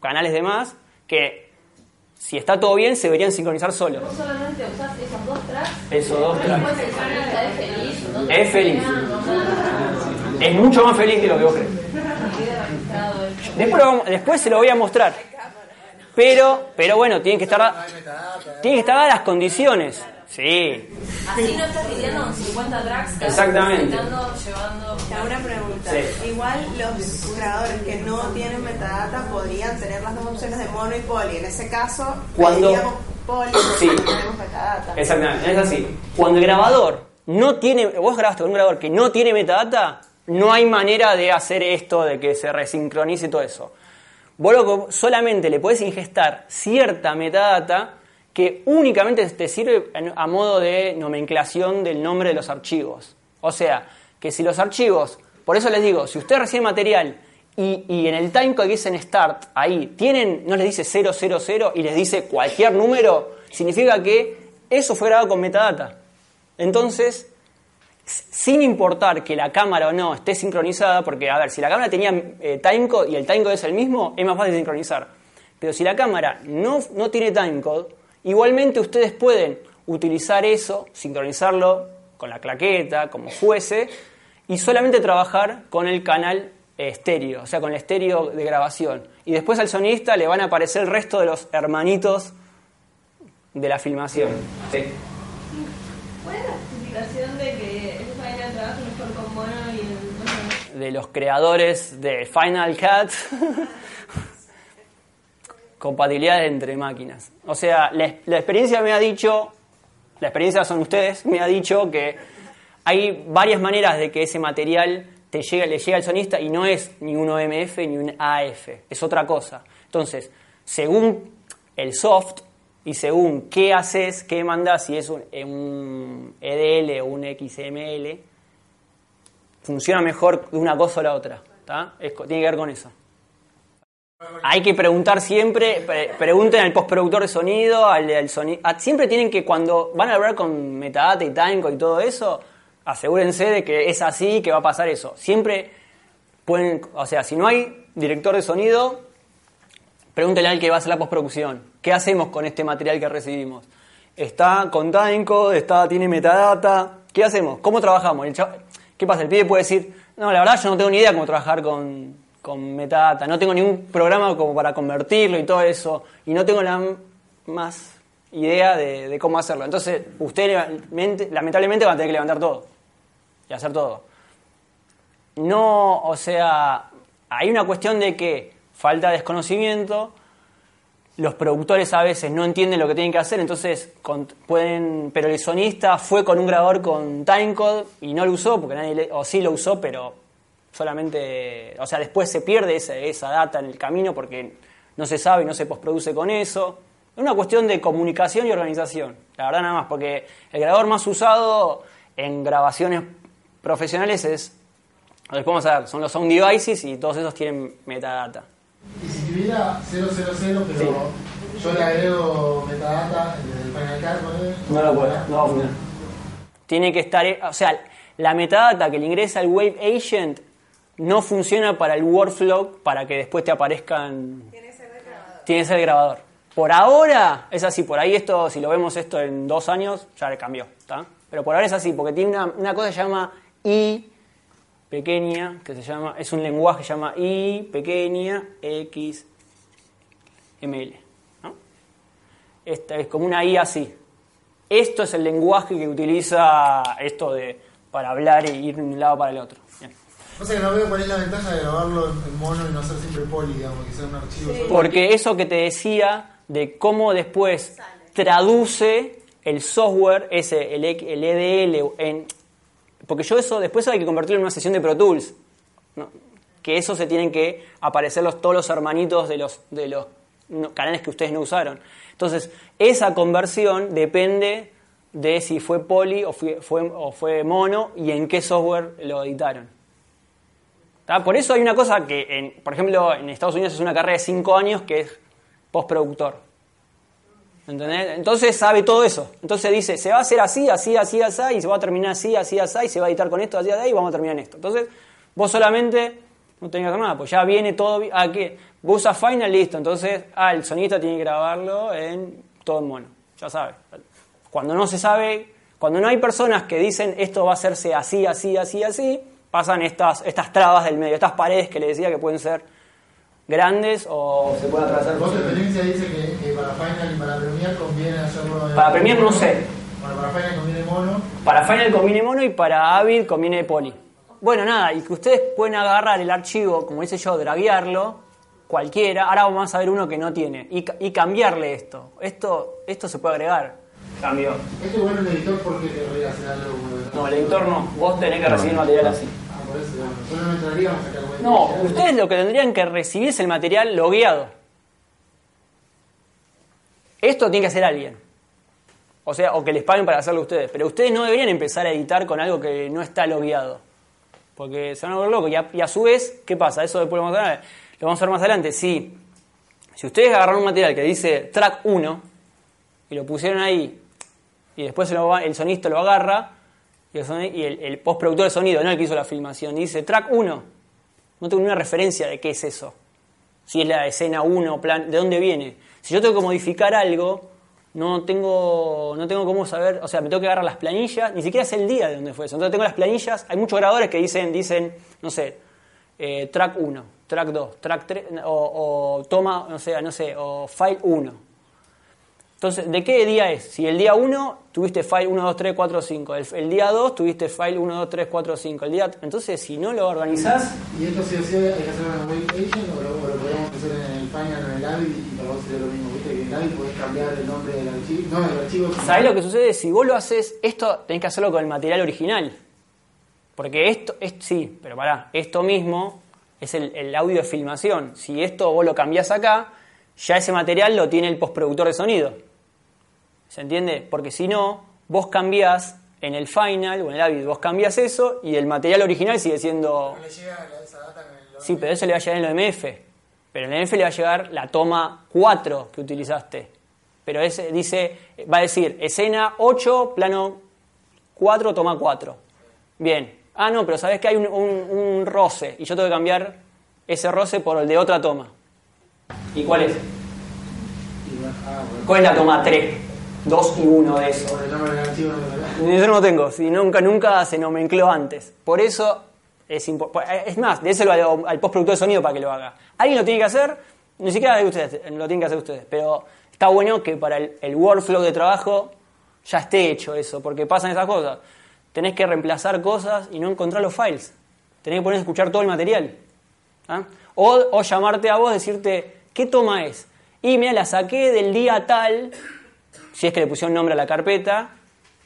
canales de más que si está todo bien se deberían sincronizar solos. Vos solamente usás esos dos tracks. Esos dos tracks. Después el sonista es feliz. Es feliz. Es mucho más feliz que lo que vos crees. Después, vamos- después se lo voy a mostrar. Pero, pero bueno, tienen que estar, tienen que estar dadas las condiciones. Sí. Así no estás lidiando con 50 tracks. Exactamente. llevando. Una pregunta. Sí. Igual los grabadores que no tienen metadata podrían tener las dos opciones de mono y poli. En ese caso, Cuando- poli Sí. no tenemos metadata. Exactamente, es así. Cuando el grabador no tiene, vos grabaste con un grabador que no tiene metadata, no hay manera de hacer esto, de que se resincronice todo eso. Vos solamente le podés ingestar cierta metadata que únicamente te sirve a modo de nomenclación del nombre de los archivos. O sea, que si los archivos, por eso les digo, si usted recibe material y, y en el timecode que dice en start, ahí, tienen, no les dice 000 y les dice cualquier número, significa que eso fue grabado con metadata. Entonces, sin importar que la cámara o no esté sincronizada, porque, a ver, si la cámara tenía eh, timecode y el timecode es el mismo, es más fácil sincronizar. Pero si la cámara no, no tiene timecode, igualmente ustedes pueden utilizar eso, sincronizarlo con la claqueta, como fuese, y solamente trabajar con el canal estéreo, o sea, con el estéreo de grabación. Y después al sonista le van a aparecer el resto de los hermanitos de la filmación. Sí. ¿Cuál es la justificación de que el Final trabaje mejor con mono y el de los creadores de Final Cut. Compatibilidad entre máquinas. O sea, la, la experiencia me ha dicho, la experiencia son ustedes, me ha dicho que hay varias maneras de que ese material te llegue, le llegue al sonista y no es ni un OMF ni un AF, es otra cosa. Entonces, según el soft y según qué haces, qué mandas, si es un, un EDL o un XML, funciona mejor de una cosa o la otra. Es tiene que ver con eso. Hay que preguntar siempre, pre- pregunten al postproductor de sonido, al, al soni- a- siempre tienen que cuando van a hablar con metadata y timecode y todo eso, asegúrense de que es así, que va a pasar eso. Siempre pueden, o sea, si no hay director de sonido, pregúntenle al que va a hacer la postproducción. ¿Qué hacemos con este material que recibimos? Está con timecode, está, tiene metadata. ¿Qué hacemos? ¿Cómo trabajamos? ¿Qué pasa? El pibe puede decir, no, la verdad yo no tengo ni idea cómo trabajar con, con metadata. No tengo ningún programa como para convertirlo y todo eso. Y no tengo la más idea de, de cómo hacerlo. Entonces, ustedes lamentablemente- van a tener que levantar todo. Y hacer todo. No, o sea, hay una cuestión de que falta desconocimiento, los productores a veces no entienden lo que tienen que hacer, entonces con- pueden, pero el sonista fue con un grabador con timecode y no lo usó, porque nadie le- o sí lo usó, pero solamente, o sea, después se pierde esa, esa data en el camino porque no se sabe y no se postproduce con eso. Es una cuestión de comunicación y organización, la verdad nada más, porque el grabador más usado en grabaciones profesionales es, les podemos ver, son los sound devices y todos esos tienen metadata. Y si tuviera 000, pero yo le agrego metadata desde el Final Cut, No lo puede, no va a funcionar. Tiene que estar, o sea, la metadata que le ingresa al Wave Agent no funciona para el workflow para que después te aparezcan. Tiene que ser el grabador. Por ahora es así, por ahí esto, si lo vemos esto en dos años, ya le cambió, ¿está? Pero por ahora es así, porque tiene una, una cosa que se llama I pequeña, que se llama, es un lenguaje que se llama I pequeña X ML, ¿no? Esta es como una I así. Esto es el lenguaje que utiliza esto de para hablar e ir de un lado para el otro. Bien. No sé, no veo cuál es la ventaja de grabarlo en mono y no ser siempre poli, digamos, que sea un archivo solo. Porque eso que te decía de cómo después traduce el software, ese, el, el EDL, en, porque yo eso después hay que convertirlo en una sesión de Pro Tools. Que eso se tienen que aparecer todos los hermanitos de los, canales que ustedes no usaron. Entonces, esa conversión depende de si fue poli o fue, mono y en qué software lo editaron. Por eso hay una cosa que, en, por ejemplo, en Estados Unidos es una carrera de 5 años que es postproductor. ¿Entendés? Entonces sabe todo eso. Entonces dice, se va a hacer así, así, así, así, y se va a terminar así, así, así, y se va a editar con esto, así, así, y vamos a terminar en esto. Entonces, vos solamente no tenés que hacer nada, pues ya viene todo. Ah, ¿qué? Vos usas Final, listo. Entonces, ah, el sonista tiene que grabarlo en todo en mono. Ya sabe. Cuando no se sabe, cuando no hay personas que dicen esto va a hacerse así, así, así, así, pasan estas, estas trabas del medio, estas paredes que le decía que pueden ser grandes o se pueden atravesar. Vos experiencia dice que, que para Final y para Premiere conviene hacerlo en Para Premiere no sé. Bueno, para Final conviene mono. Para Final conviene mono y para Avid conviene poly. Bueno, nada, y que ustedes pueden agarrar el archivo, como dice yo, draguearlo, cualquiera. Ahora vamos a ver uno que no tiene. Y, y cambiarle esto. Esto esto se puede agregar. Cambio. Este bueno el editor porque querría hacer algo. bueno. No, el editor no. Vos tenés que recibir material así. Por eso, bueno. Nosotros no entraríamos ustedes lo que tendrían que recibir es el material logueado. Esto tiene que hacer alguien. O sea, o que les paguen para hacerlo ustedes. Pero ustedes no deberían empezar a editar con algo que no está logueado. Porque se van a volver locos. Y a, y a su vez, ¿qué pasa? Eso después lo vamos a ver. Lo vamos a ver más adelante. Si, si ustedes agarran un material que dice track 1 y lo pusieron ahí y después el sonista lo agarra y el, postproductor de sonido, no el que hizo la filmación, dice track 1. No tengo ninguna referencia de qué es eso. Si es la escena 1, plan, ¿de dónde viene? Si yo tengo que modificar algo, no tengo, no tengo cómo saber, o sea, me tengo que agarrar las planillas, ni siquiera sé el día de dónde fue eso. Entonces tengo las planillas, hay muchos grabadores que dicen, dicen, no sé, eh, track 1, track 2, track 3, o, o toma, no sé, no sé, o file 1. Entonces, ¿de qué día es? Si el día 1 tuviste file 1, 2, 3, 4, 5, el, el día 2 tuviste file 1, 2, 3, 4, 5, el día... Entonces, si no lo organizás, ¿Y esto sí o sí hay que hacerlo en el web agent o lo, lo podemos hacer en el final o en el AVI y para vos sería lo mismo? ¿Viste que en el AVI podés cambiar el nombre del archivo? No, el archivo. ¿sabés lo que sucede? Si vos lo haces, esto tenés que hacerlo con el material original. Porque esto, es, sí, pero pará, esto mismo es el, el audio de filmación. Si esto vos lo cambiás acá, ya ese material lo tiene el postproductor de sonido. ¿Se entiende? Porque si no, vos cambiás en el final o en el AVI, vos cambiás eso y el material original sigue siendo... No le llega esa data en el Sí, pero eso le va a llegar en el OMF. Pero en el OMF le va a llegar la toma 4 que utilizaste. Pero ese dice, va a decir escena 8, plano 4, toma 4. Bien. Ah, no, pero sabes que hay un, un- un roce y yo tengo que cambiar ese roce por el de otra toma. ¿Y cuál es? ¿Cuál es la toma 3? 2 y 1 de eso. Yo no tengo, si nunca, nunca se nomencló antes. Por eso es importante. Es más, déselo al, al postproductor de sonido para que lo haga. Alguien lo tiene que hacer, ni siquiera de ustedes, lo tienen que hacer ustedes. Pero está bueno que para el, el workflow de trabajo ya esté hecho eso, porque pasan esas cosas. Tenés que reemplazar cosas y no encontrar los files. Tenés que poner a escuchar todo el material. ¿ah? O, o llamarte a vos, decirte, ¿qué toma es? Y mira, la saqué del día tal, si es que le pusieron nombre a la carpeta,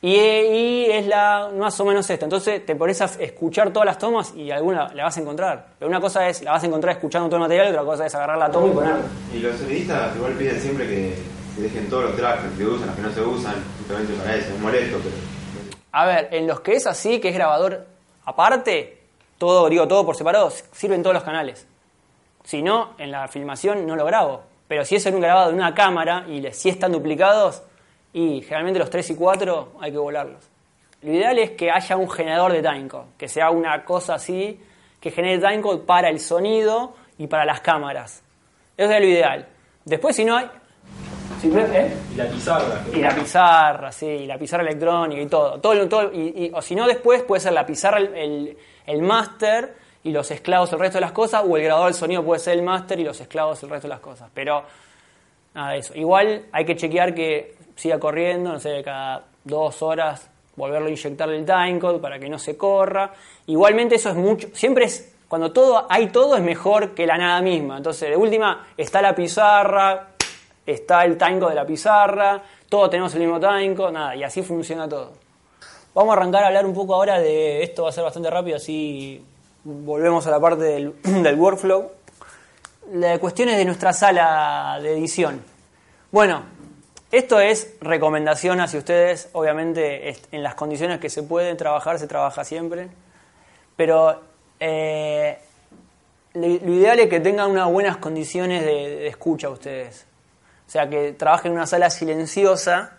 y, y es la más o menos esta. Entonces te pones a escuchar todas las tomas y alguna la vas a encontrar. Pero una cosa es, la vas a encontrar escuchando todo el material, y otra cosa es agarrar la toma y ponerla. Y los sonidistas igual piden siempre que se dejen todos los tracks, los que usan, los que no se usan, justamente para eso, es molesto, pero... A ver, en los que es así, que es grabador aparte, todo, digo, todo por separado, sirven todos los canales. Si no, en la filmación no lo grabo. Pero si es en un grabado de una cámara y si están duplicados, y generalmente los 3 y 4 hay que volarlos. Lo ideal es que haya un generador de timecode, que sea una cosa así, que genere timecode para el sonido y para las cámaras. Eso es lo ideal. Después, si no hay... no- ¿eh? Y la pizarra. Y la pizarra, sí, y la pizarra electrónica y todo. todo, y, y- o si no, después puede ser la pizarra, el, el, el máster y los esclavos el resto de las cosas, o el grabador del sonido puede ser el máster y los esclavos el resto de las cosas. Pero, nada de eso. Igual hay que chequear que siga corriendo, no sé, cada dos horas volverlo a inyectarle el timecode para que no se corra. Igualmente eso es mucho, siempre es, cuando todo hay todo es mejor que la nada misma. Entonces, de última, está la pizarra, está el timecode de la pizarra, todos tenemos el mismo timecode, nada, y así funciona todo. Vamos a arrancar a hablar un poco ahora de, esto va a ser bastante rápido, así volvemos a la parte del, del workflow. La cuestión es de nuestra sala de edición. Bueno, esto es recomendación hacia ustedes, obviamente en las condiciones que se puede trabajar, se trabaja siempre, pero eh, lo, ideal es que tengan unas buenas condiciones de, escucha ustedes. O sea, que trabajen en una sala silenciosa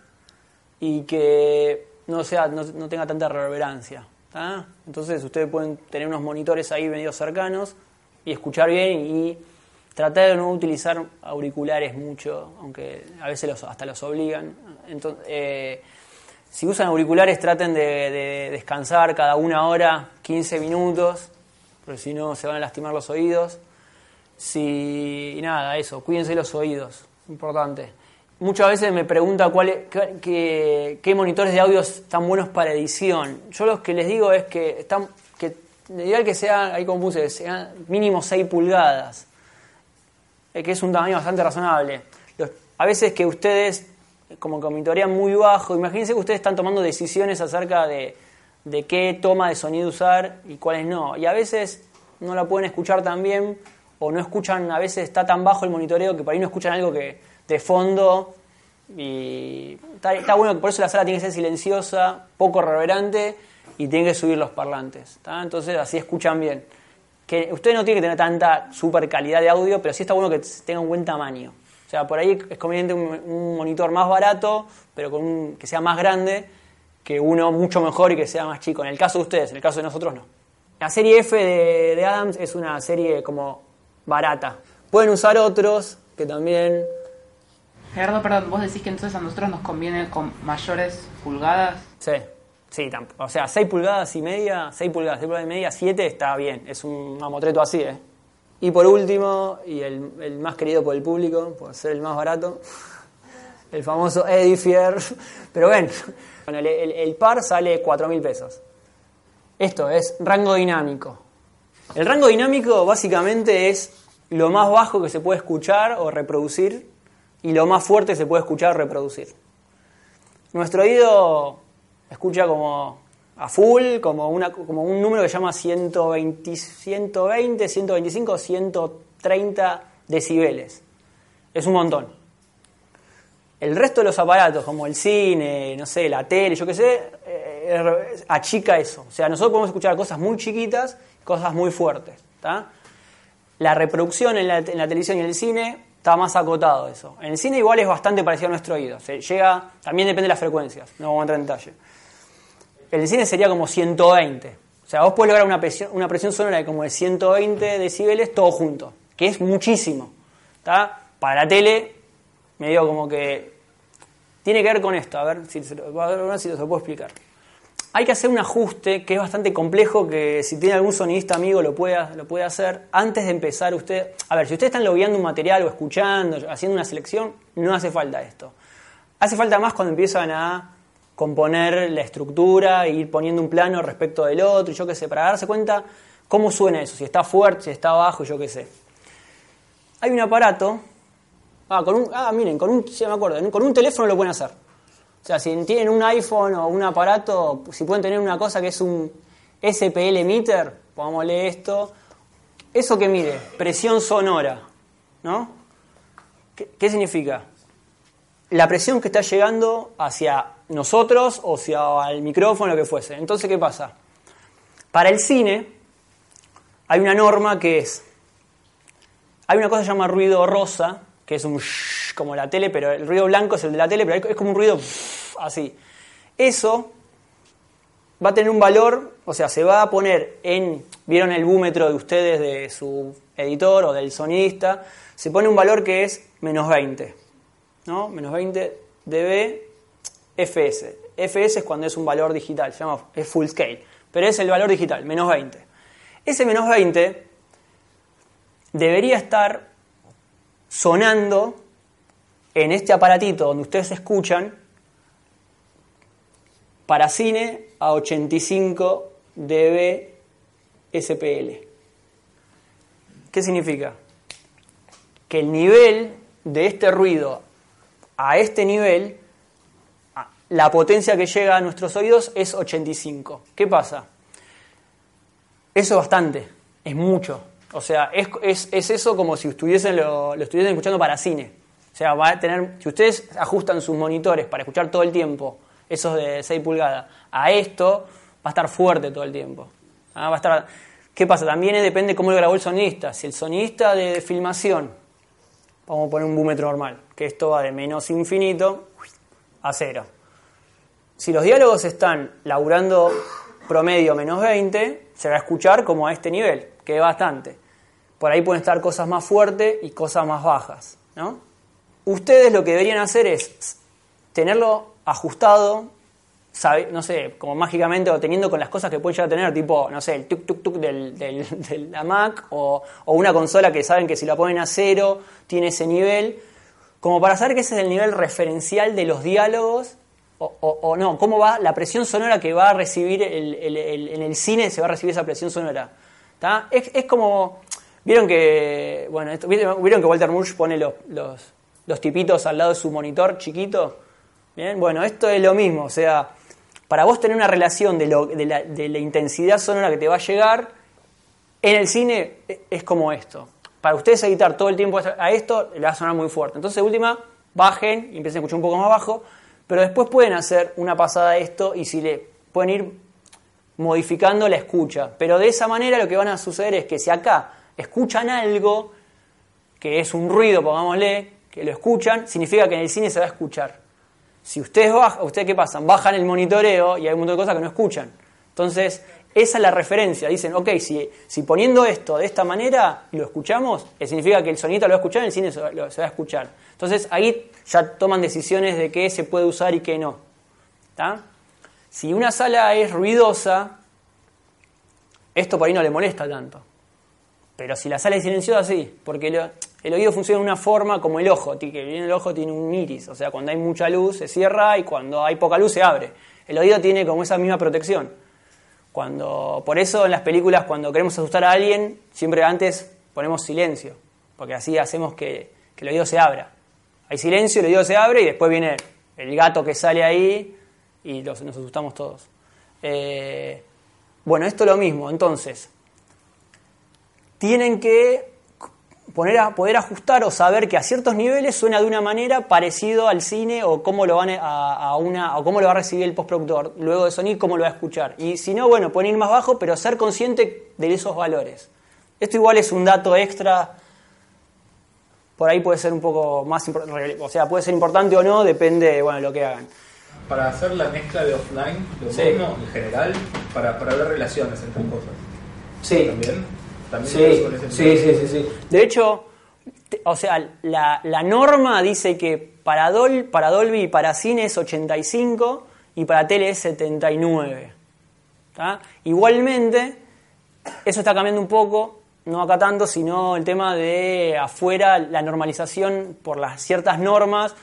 y que no, sea, no tenga tanta reverberancia. ¿tá? Entonces ustedes pueden tener unos monitores ahí medio cercanos y escuchar bien y tratar de no utilizar auriculares mucho, aunque a veces los, hasta los obligan. Entonces, eh, si usan auriculares traten de, de descansar cada una hora, 15 minutos, porque si no se van a lastimar los oídos. Si, nada, eso, cuídense los oídos, importante. Muchas veces me pregunta cuál es- qué, monitores de audio están buenos para edición. Yo lo que les digo es que están que ideal que sea, ahí como puse, sea mínimo 6 pulgadas, eh, que es un tamaño bastante razonable. A veces que ustedes, como que monitorean muy bajo, imagínense que ustedes están tomando decisiones acerca de, de qué toma de sonido usar y cuáles no. Y a veces no la pueden escuchar tan bien o no escuchan, a veces está tan bajo el monitoreo que por ahí no escuchan algo que de fondo y está, está bueno, por eso la sala tiene que ser silenciosa, poco reverberante y tiene que subir los parlantes. Entonces así escuchan bien. Que usted no tiene que tener tanta super calidad de audio, pero sí está bueno que tenga un buen tamaño. O sea, por ahí es conveniente un, un monitor más barato, pero con un- que sea más grande, que uno mucho mejor y que sea más chico. En el caso de ustedes, en el caso de nosotros no. La serie F de, de Adams es una serie como barata. Pueden usar otros que también... Gerardo, perdón, vos decís que entonces a nosotros nos conviene con mayores pulgadas. Sí. Sí. O sea, 6 pulgadas y media, 6 pulgadas, 6 pulgadas y media, 7 está bien. Es un mamotreto así, ¿eh? Y por último, y el, el más querido por el público, por ser el más barato, el famoso Edifier. Pero ven, bueno, el, el- el par sale 4 mil pesos. Esto es rango dinámico. El rango dinámico básicamente es lo más bajo que se puede escuchar o reproducir y lo más fuerte que se puede escuchar o reproducir. Nuestro oído escucha como a full, como, una, como un número que se llama 120, 120, 125, 130 decibeles. Es un montón. El resto de los aparatos, como el cine, no sé, la tele, yo qué sé, eh, achica eso. O sea, nosotros podemos escuchar cosas muy chiquitas, cosas muy fuertes. La reproducción en la, en la televisión y en el cine está más acotado eso. En el cine igual es bastante parecido a nuestro oído. Se llega, también depende de las frecuencias, no vamos a entrar en detalle. El cine sería como 120. O sea, vos podés lograr una presión, una presión sonora de como de 120 decibeles todo junto, que es muchísimo. ¿tá? Para la tele, medio como que tiene que ver con esto, a ver si se lo, a ver si se lo puedo explicar. Hay que hacer un ajuste que es bastante complejo, que si tiene algún sonidista amigo lo puede, lo puede hacer antes de empezar usted. A ver, si ustedes están logueando un material o escuchando, haciendo una selección, no hace falta esto. Hace falta más cuando empiezan a componer la estructura e ir poniendo un plano respecto del otro, y yo qué sé, para darse cuenta cómo suena eso, si está fuerte, si está bajo, yo qué sé. Hay un aparato, ah, con un, ah miren, con un, me con un teléfono lo pueden hacer. O sea, si tienen un iPhone o un aparato, si pueden tener una cosa que es un SPL meter, pongámosle esto, eso que mide, presión sonora, ¿no? ¿Qué, qué significa? La presión que está llegando hacia nosotros o hacia el micrófono, lo que fuese. Entonces, ¿qué pasa? Para el cine hay una norma que es, hay una cosa que se llama ruido rosa, que es un shhh, como la tele, pero el ruido blanco es el de la tele, pero es como un ruido así. Eso va a tener un valor, o sea, se va a poner en, vieron el búmetro de ustedes, de su editor o del sonidista, se pone un valor que es menos 20, ¿no? Menos 20 dB FS. FS es cuando es un valor digital, se llama, es full scale, pero es el valor digital, menos 20. Ese menos 20 debería estar sonando en este aparatito donde ustedes escuchan para cine a 85 dB SPL. ¿Qué significa? Que el nivel de este ruido a este nivel, la potencia que llega a nuestros oídos es 85. ¿Qué pasa? Eso es bastante, es mucho. O sea, es, es, es eso como si estuviesen lo, estuviesen escuchando para cine. O sea, va a tener, si ustedes ajustan sus monitores para escuchar todo el tiempo, esos de 6 pulgadas, a esto, va a estar fuerte todo el tiempo. ¿Ah? Va a estar, ¿Qué pasa? También depende cómo lo grabó el sonidista. Si el sonidista de, de filmación, vamos a poner un búmetro normal, que esto va de menos infinito a cero. Si los diálogos están laburando promedio menos 20, se va a escuchar como a este nivel, que es bastante. Por ahí pueden estar cosas más fuertes y cosas más bajas. ¿no? Ustedes lo que deberían hacer es tenerlo ajustado, sabe, no sé, como mágicamente o teniendo con las cosas que pueden llegar a tener, tipo, no sé, el tuk tuk tuk del, del, de la Mac o, o una consola que saben que si la ponen a cero tiene ese nivel, como para saber que ese es el nivel referencial de los diálogos o, o, no, cómo va la presión sonora que va a recibir el, el, en el cine, se va a recibir esa presión sonora. Es, es, como, vieron que, bueno, esto, vieron que Walter Murch pone los, los, los, tipitos al lado de su monitor chiquito. Bien, bueno, esto es lo mismo, o sea, para vos tener una relación de, lo, de, la, de la intensidad sonora que te va a llegar, en el cine es como esto. Para ustedes editar todo el tiempo a esto, le va a sonar muy fuerte. Entonces, última, bajen y empiecen a escuchar un poco más bajo pero después pueden hacer una pasada a esto y si le pueden ir modificando la escucha. Pero de esa manera lo que van a suceder es que si acá escuchan algo, que es un ruido, pongámosle, que lo escuchan, significa que en el cine se va a escuchar. Si ustedes bajan, ¿ustedes qué pasan? Bajan el monitoreo y hay un montón de cosas que no escuchan. Entonces, esa es la referencia. Dicen, ok, si, si poniendo esto de esta manera lo escuchamos, significa que el sonito lo va a escuchar, en el cine se va, a escuchar. Entonces ahí ya toman decisiones de qué se puede usar y qué no. Si una sala es ruidosa, esto por ahí no le molesta tanto. Pero si la sala es silenciosa, sí, porque el oído funciona de una forma como el ojo, que bien el ojo tiene un iris, o sea, cuando hay mucha luz se cierra y cuando hay poca luz se abre. El oído tiene como esa misma protección. Cuando, por eso en las películas, cuando queremos asustar a alguien, siempre antes ponemos silencio, porque así hacemos que, el oído se abra. Hay silencio, el oído se abre y después viene el gato que sale ahí y los- nos asustamos todos. Eh, bueno, esto es lo mismo, entonces, tienen que poner a, poder ajustar o saber que a ciertos niveles suena de una manera parecido al cine o cómo lo van a, a una o cómo lo va a recibir el postproductor luego de sonido cómo lo va a escuchar y si no bueno pueden ir más bajo pero ser consciente de esos valores esto igual es un dato extra por ahí puede ser un poco más impor- o sea puede ser importante o no depende bueno de lo que hagan Para hacer la mezcla de offline, lo Sí. mismo en general, para, para ver relaciones entre cosas. sí ¿También? ¿También Sí, eso con ese sí, sí, sí, sí. De hecho, o sea, la, la norma dice que para, Dol, para Dolby y para cine es 85 y para tele es 79. ¿tá? Igualmente, eso está cambiando un poco, no acá tanto, sino el tema de afuera, la normalización por las ciertas normas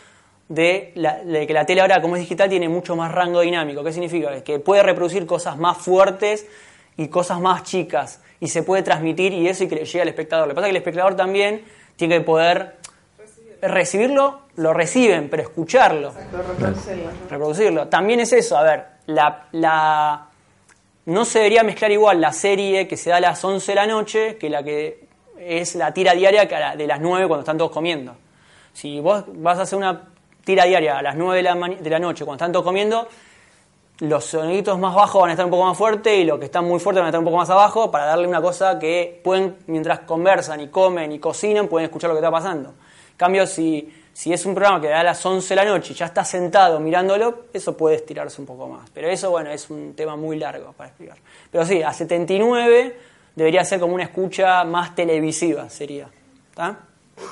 de, la- de que la tele ahora, como es digital, tiene mucho más rango dinámico. ¿Qué significa? Que puede reproducir cosas más fuertes y cosas más chicas y se puede transmitir y eso y que le llegue al espectador. Lo que pasa es que el espectador también tiene que poder recibirlo, lo reciben, pero escucharlo reproducirlo. También es eso, a ver, la, la- no se debería mezclar igual la serie que se da a las 11 de la noche que la que es la tira diaria que a la- de las 9 cuando están todos comiendo. Si vos vas a hacer una tira diaria a las 9 de la, de la noche cuando están todos comiendo, los soniditos más bajos van a estar un poco más fuertes y los que están muy fuertes van a estar un poco más abajo para darle una cosa que pueden, mientras conversan y comen y cocinan, pueden escuchar lo que está pasando. En cambio, si, si es un programa que da a las 11 de la noche y ya está sentado mirándolo, eso puede estirarse un poco más. Pero eso, bueno, es un tema muy largo para explicar. Pero sí, a 79 debería ser como una escucha más televisiva, sería. ¿Está?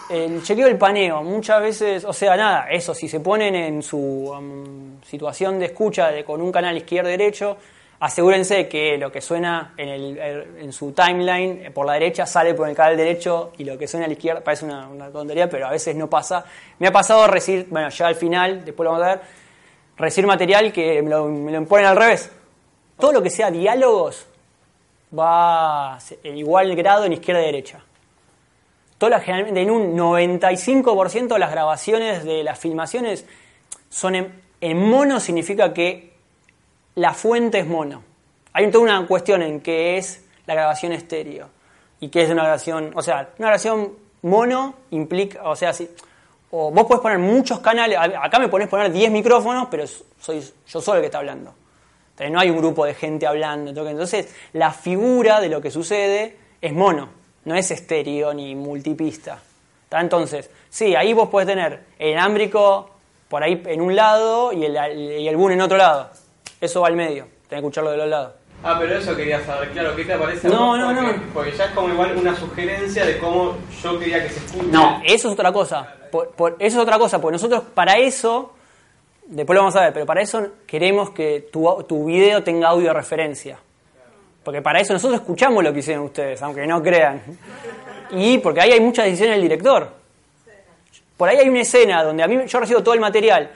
El chequeo del paneo, muchas veces, o sea, nada, eso, si se ponen en su um, situación de escucha de- con un canal izquierdo-derecho, asegúrense que lo que suena en, el, el- en su timeline eh, por la derecha sale por el canal derecho y lo que suena a la izquierda, parece una, tontería, pero a veces no pasa. Me ha pasado recibir, bueno, ya al final, después lo vamos a ver, recibir material que me lo, me al revés. Todo lo que sea diálogos va en igual grado en izquierda-derecha todas generalmente en un 95% de las grabaciones de las filmaciones son en, mono, significa que la fuente es mono. Hay toda una cuestión en qué es la grabación estéreo y qué es una grabación, o sea, una grabación mono implica, o sea, si, o vos podés poner muchos canales, acá me ponés poner 10 micrófonos, pero soy yo solo el que está hablando. Entonces, no hay un grupo de gente hablando. Entonces, la figura de lo que sucede es mono, no es estéreo ni multipista. ¿Está? Entonces, sí, ahí vos podés tener el inalámbrico por ahí en un lado y el, y el boom en otro lado. Eso va al medio, tenés que escucharlo de los lados. Ah, pero eso quería saber, claro, ¿qué te parece? No, no, porque, no. Porque ya es como igual una sugerencia de cómo yo quería que se escuche. No, eso es otra cosa. Por- por- eso es otra cosa, porque nosotros para eso, después lo vamos a ver, pero para eso queremos que tu, tu video tenga audio de referencia. Porque para eso nosotros escuchamos lo que hicieron ustedes, aunque no crean. Y porque ahí hay muchas decisiones del director. Por ahí hay una escena donde a mí yo recibo todo el material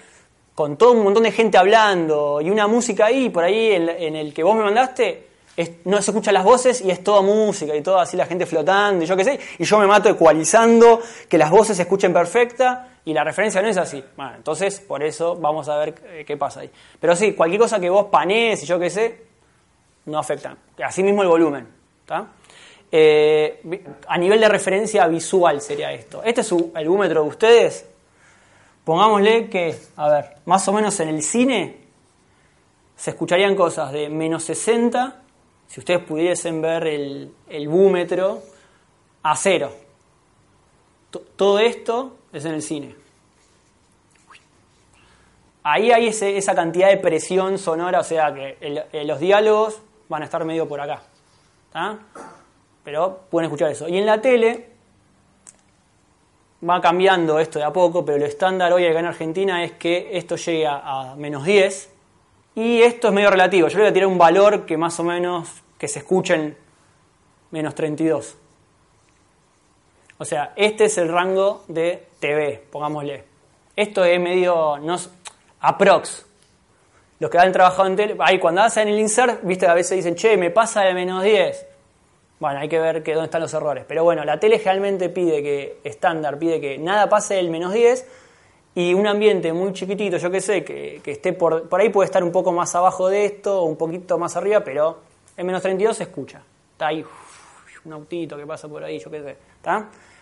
con todo un montón de gente hablando y una música ahí, por ahí en, el que vos me mandaste, no se escuchan las voces y es toda música y todo así la gente flotando y yo qué sé, y yo me mato ecualizando que las voces se escuchen perfecta y la referencia no es así. Bueno, entonces por eso vamos a ver eh, qué pasa ahí. Pero sí, cualquier cosa que vos panees y yo qué sé, no afecta. Así mismo el volumen. Eh, a nivel de referencia visual sería esto. Este es su- el búmetro de ustedes. Pongámosle que, a ver, más o menos en el cine se escucharían cosas de menos 60, si ustedes pudiesen ver el, el búmetro, a cero. To- Todo esto es en el cine. Ahí hay ese- esa cantidad de presión sonora, o sea que el- los diálogos van a estar medio por acá. ¿tá? Pero pueden escuchar eso. Y en la tele va cambiando esto de a poco, pero lo estándar hoy acá en Argentina es que esto llegue a, menos 10 Y esto es medio relativo. Yo le voy a tirar un valor que más o menos que se escuche en menos 32. O sea, este es el rango de TV, pongámosle. Esto es medio, no, aprox. Los que han trabajado en tele, ahí cuando hacen el insert, viste, a veces dicen, che, me pasa de menos 10. Bueno, hay que ver que dónde están los errores. Pero bueno, la tele generalmente pide que, estándar, pide que nada pase del menos 10 y un ambiente muy chiquitito, yo que sé, que, esté por, ahí puede estar un poco más abajo de esto o un poquito más arriba, pero en menos 32 se escucha. Está ahí uf, un autito que pasa por ahí, yo qué sé.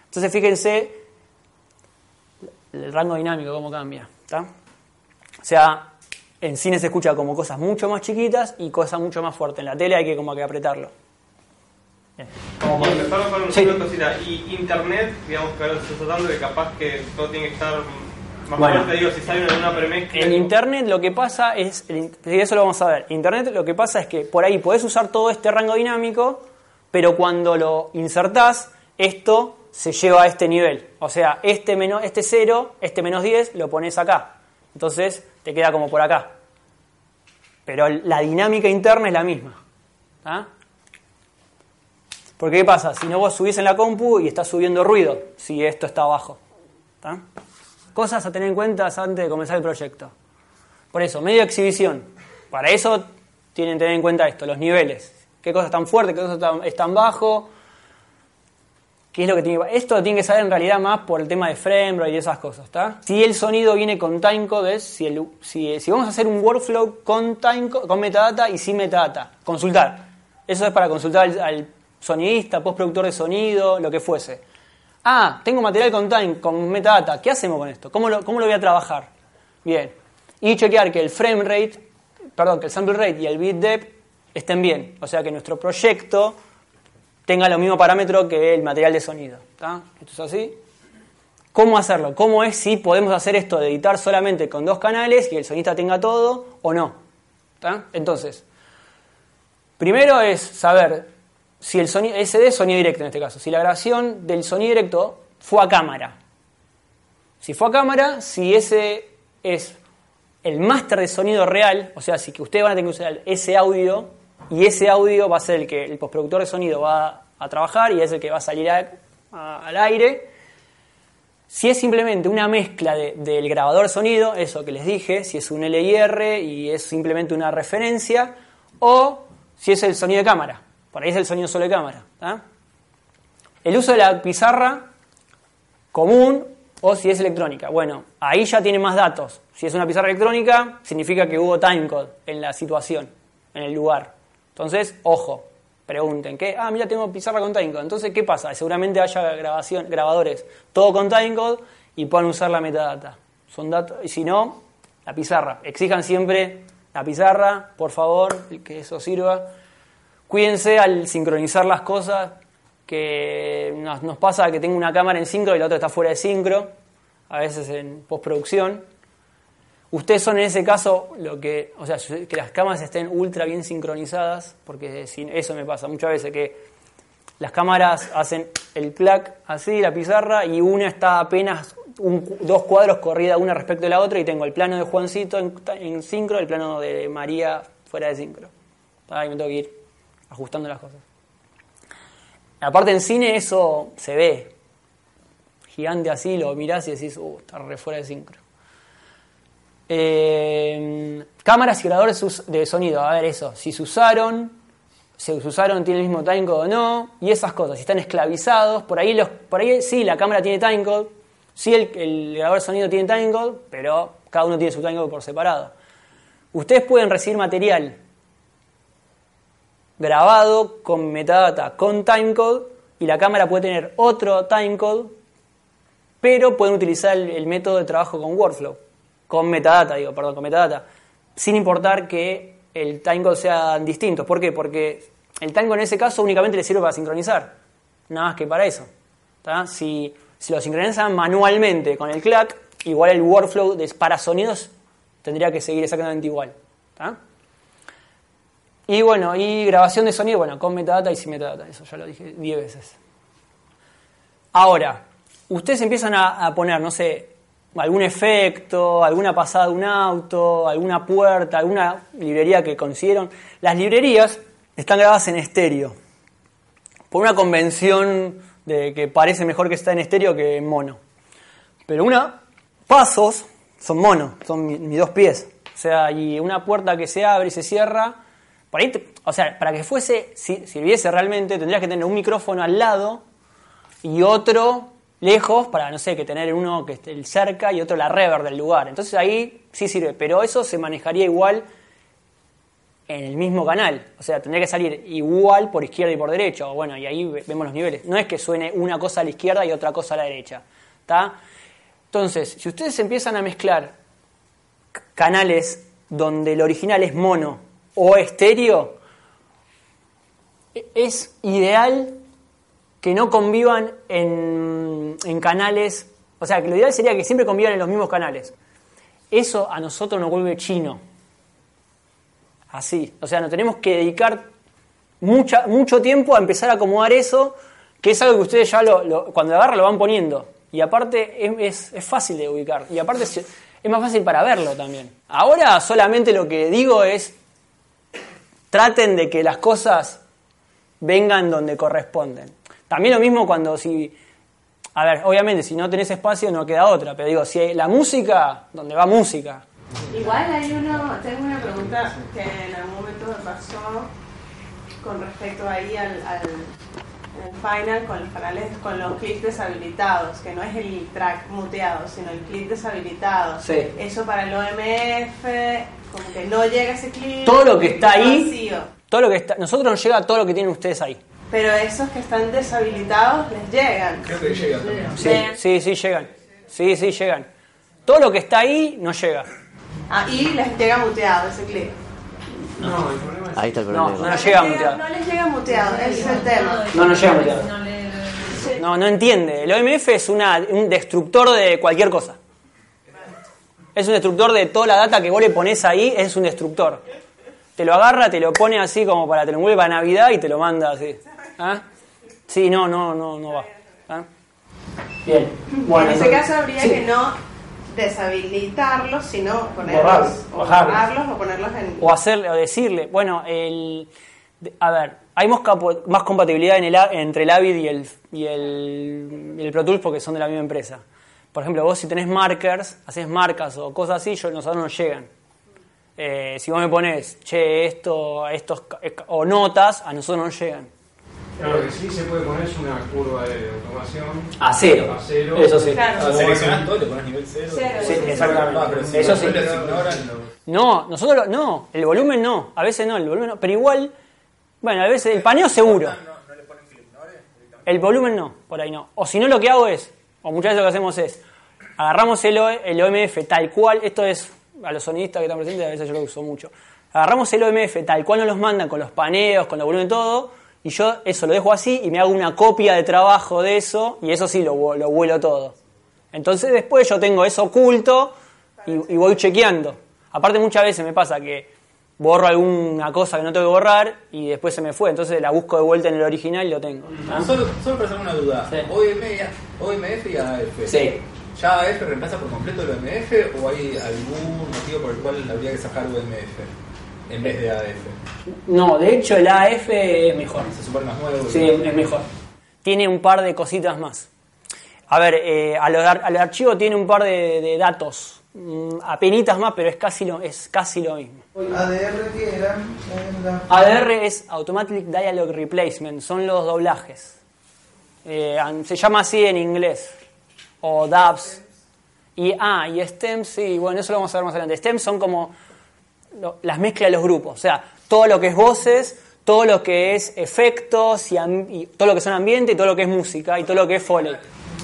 Entonces fíjense el rango dinámico, cómo cambia. O sea, en cine se escucha como cosas mucho más chiquitas y cosas mucho más fuertes. En la tele hay que como que apretarlo. Bien. Como Y solo con Sí. una cosita. Y internet, digamos que ahora se está tratando de capaz que todo tiene que estar más Bueno. fuerte, digo, si sale una premezcla. En Internet lo que pasa es, eso lo vamos a ver, Internet lo que pasa es que por ahí podés usar todo este rango dinámico, pero cuando lo insertás, esto se lleva a este nivel. O sea, este, menos, este 0, este menos 10, lo pones acá. Entonces te queda como por acá. Pero la dinámica interna es la misma. ¿tá? Porque ¿qué pasa? Si no vos subís en la compu y estás subiendo ruido, si esto está abajo. Cosas a tener en cuenta antes de comenzar el proyecto. Por eso, medio exhibición. Para eso tienen que tener en cuenta esto, los niveles. ¿Qué cosas están fuertes, qué cosas están, están bajo? ¿Qué es lo que Esto lo tiene que saber en realidad más por el tema de frame rate y esas cosas, ¿está? Si el sonido viene con timecode, si, si vamos a hacer un workflow con timecode, con metadata y sin metadata, consultar. Eso es para consultar al, al sonidista, postproductor de sonido, lo que fuese. Ah, tengo material con time, con metadata. ¿Qué hacemos con esto? ¿Cómo lo, cómo lo voy a trabajar? Bien. Y chequear que el frame rate, perdón, que el sample rate y el bit depth estén bien. O sea, que nuestro proyecto tenga los mismos parámetros que el material de sonido. ¿Está? Esto es así. ¿Cómo hacerlo? ¿Cómo es si podemos hacer esto de editar solamente con dos canales y el sonista tenga todo o no? ¿Está? Entonces, primero es saber si el sonido, SD es sonido directo en este caso, si la grabación del sonido directo fue a cámara. Si fue a cámara, si ese es el máster de sonido real, o sea, si que ustedes van a tener que usar ese audio y ese audio va a ser el que el postproductor de sonido va a trabajar y es el que va a salir al aire. Si es simplemente una mezcla de- del grabador sonido, eso que les dije, si es un LIR y es simplemente una referencia, o si es el sonido de cámara. Por ahí es el sonido solo de cámara. El uso de la pizarra común o si es electrónica. Bueno, ahí ya tiene más datos. Si es una pizarra electrónica, significa que hubo timecode en la situación, en el lugar. Entonces, ojo, pregunten, ¿qué? Ah, mira, tengo pizarra con timecode. Entonces, ¿qué pasa? Seguramente haya grabación, grabadores, todo con timecode y puedan usar la metadata. Son datos, y si no, la pizarra. Exijan siempre la pizarra, por favor, que eso sirva. Cuídense al sincronizar las cosas, que nos, nos pasa que tengo una cámara en sincro y la otra está fuera de sincro, a veces en postproducción. Ustedes son en ese caso lo que, o sea, que las cámaras estén ultra bien sincronizadas, porque eso me pasa muchas veces que las cámaras hacen el clac así, la pizarra, y una está apenas dos cuadros corrida una respecto de la otra, y tengo el plano de Juancito en, en sincro, el plano de María fuera de sincro. Ahí me tengo que ir ajustando las cosas. Aparte en cine eso se ve. Gigante así, lo mirás y decís, uh, está re fuera de sincro. Eh, cámaras y grabadores de sonido, a ver eso, si se usaron, se usaron tiene el mismo timecode o no, y esas cosas, si están esclavizados, por ahí, los, por ahí sí, la cámara tiene timecode, sí el, grabador de sonido tiene timecode, pero cada uno tiene su timecode por separado. Ustedes pueden recibir material grabado con metadata, con timecode, y la cámara puede tener otro timecode, pero pueden utilizar el método de trabajo con workflow, con metadata, digo, perdón, con metadata, sin importar que el timecode sea distinto. ¿Por qué? Porque el timecode en ese caso únicamente le sirve para sincronizar, nada más que para eso. Si, si lo sincronizan manualmente con el clack, igual el workflow de, para sonidos tendría que seguir exactamente igual. ¿tá? Y bueno, y grabación de sonido, bueno, con metadata y sin metadata, eso ya lo dije 10 veces. Ahora, ustedes empiezan a poner, no sé, algún efecto, alguna pasada de un auto, alguna puerta, alguna librería que consiguieron. Las librerías están grabadas en estéreo, por una convención de que parece mejor que está en estéreo que en mono. Pero una, pasos son mono, son mi- mis dos pies. O sea, y una puerta que se abre y se cierra. Por ahí te- o sea, para que fuese, si sirviese realmente, tendrías que tener un micrófono al lado y otro lejos para, no sé, que tener uno que esté cerca y otro la reverb del lugar. Entonces ahí sí sirve, pero eso se manejaría igual en el mismo canal. O sea, tendría que salir igual por izquierda y por derecha. Bueno, y ahí ve- vemos los niveles. No es que suene una cosa a la izquierda y otra cosa a la derecha. ¿Está? Entonces, si ustedes empiezan a mezclar canales donde el original es mono o estéreo, e- es ideal que no convivan en, en canales, o sea, que lo ideal sería que siempre convivan en los mismos canales. Eso a nosotros nos vuelve chino. Así. O sea, nos tenemos que dedicar mucha, mucho tiempo a empezar a acomodar eso, que es algo que ustedes ya lo, cuando agarran lo van poniendo. Y aparte es, es- fácil de ubicar. Y aparte es más fácil para verlo también. Ahora solamente lo que digo es, traten de que las cosas vengan donde corresponden. También lo mismo cuando si... A ver, obviamente, si no tenés espacio no queda otra, pero digo, si hay la música, donde va música. Igual hay uno, tengo una pregunta que en algún momento me pasó con respecto ahí al, al el final con los canales, con los clips deshabilitados, que no es el track muteado, sino el clip deshabilitado. Sí. Eso para el OMF, como que no llega ese clip. Todo lo que está ahí, vacío. todo lo que está, nosotros nos llega todo lo que tienen ustedes ahí. Pero esos que están deshabilitados les llegan. Creo que llega también. Sí, sí, sí, llegan. Sí, sí, llegan. Todo lo que está ahí no llega. Ah, y les llega muteado ese clip. Ahí está el No, problema. no nos llega Les muteado. No les llega muteado, ese es el tema. No nos llega muteado. No, no entiende. El OMF es una, un destructor de cualquier cosa. Es un destructor de toda la data que vos le pones ahí, es un destructor. Te lo agarra, te lo pone así como para te lo envuelve a Navidad y te lo manda así. ¿Ah? Sí, no, no, no, no va. ¿Ah? Bien. Bueno, en ese entonces- caso habría sí. que no deshabilitarlos, sino ponerlos, Borrarlos, o bajarlos. borrarlos o ponerlos en... o hacerle o decirle, bueno, el, a ver, hay más, compatibilidad en el, A- entre el Avid y el, y, el, y el Pro Tools porque son de la misma empresa. Por ejemplo, vos si tenés markers, haces marcas o cosas así, yo, nosotros no llegan. Eh, si vos me pones, che, esto, estos, ca- o notas, a nosotros no nos llegan. Lo que sí se puede poner es una curva de automación. A cero. A cero. Eso sí. Bueno. todo y le pones nivel 0. Cero, Sí, exactamente. Ah, pero si Eso los sí. No, nosotros lo- no, el volumen no, a veces no, el volumen no, pero igual, bueno, a veces el paneo seguro. El volumen no, por ahí no. O si no lo que hago es, o muchas veces lo que hacemos es, agarramos el, O- el OMF tal cual, esto es a los sonidistas que están presentes, a veces yo lo uso mucho. Agarramos el OMF tal cual nos los mandan con los paneos, con el volumen y todo, y yo eso lo dejo así y me hago una copia de trabajo de eso, y eso sí lo, lo vuelo todo. Entonces después yo tengo eso oculto y, y voy chequeando. Aparte muchas veces me pasa que borro alguna cosa que no tengo que borrar y después se me fue, entonces la busco de vuelta en el original y lo tengo. ¿Ah? Solo, solo para hacer una duda. Sí. OM, OMF y AF. Sí. ¿Ya AF reemplaza por completo el OMF o hay algún motivo por el cual habría que sacar OMF en vez de AF? No, de hecho el AF es mejor. Se supone más nuevo. Sí, es mejor. Tiene un par de cositas más. A ver, eh, al, al archivo tiene un par de, de datos, mm, apenitas más, pero es casi lo, es casi lo mismo. ADR en la... ADR es Automatic Dialogue Replacement, son los doblajes. Eh, se llama así en inglés. O DABs. Y, ah, y stems, sí, bueno, eso lo vamos a ver más adelante. Stems son como las mezclas de los grupos. O sea, todo lo que es voces, todo lo que es efectos, y, todo lo que son ambiente, y todo lo que es música, y todo lo que es foley.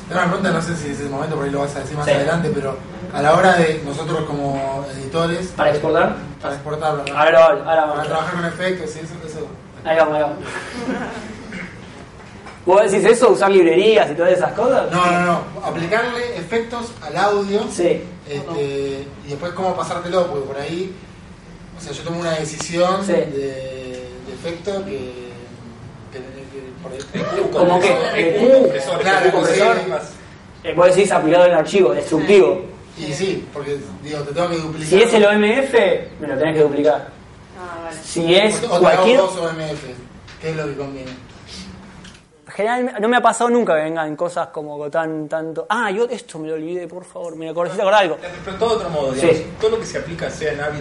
Tengo una pregunta, no sé si es el momento, por ahí lo vas a decir más Sí. adelante, pero a la hora de nosotros como editores... ¿Para exportar? Para exportarlo, ¿no? Ahora ahora vamos. Para trabajar con efectos y eso, eso. Ahí vamos, ahí vamos. ¿Vos decís eso? ¿Usar librerías y todas esas cosas? No, no, no. Aplicarle efectos al audio. Sí. Este, y después cómo pasártelo, porque por ahí, o sea, yo tomo una decisión Sí. de, de efecto que, que- que por ahí- Como que EQ, compresor, Claro, compresor. Eh, vos decís aplicado en el archivo, destructivo. Y sí, porque digo, te tengo que duplicar. Si es el OMF, me lo tenés que duplicar. Ah, vale. Si es o te hago cualquier... dos OMF, ¿qué es lo que conviene? Generalmente, no me ha pasado nunca que vengan cosas como tan tanto. Ah, yo esto me lo olvidé, por favor, me acordé, acordar algo. Pero todo de otro modo, digamos, Sí. todo lo que se aplica, sea en Avid,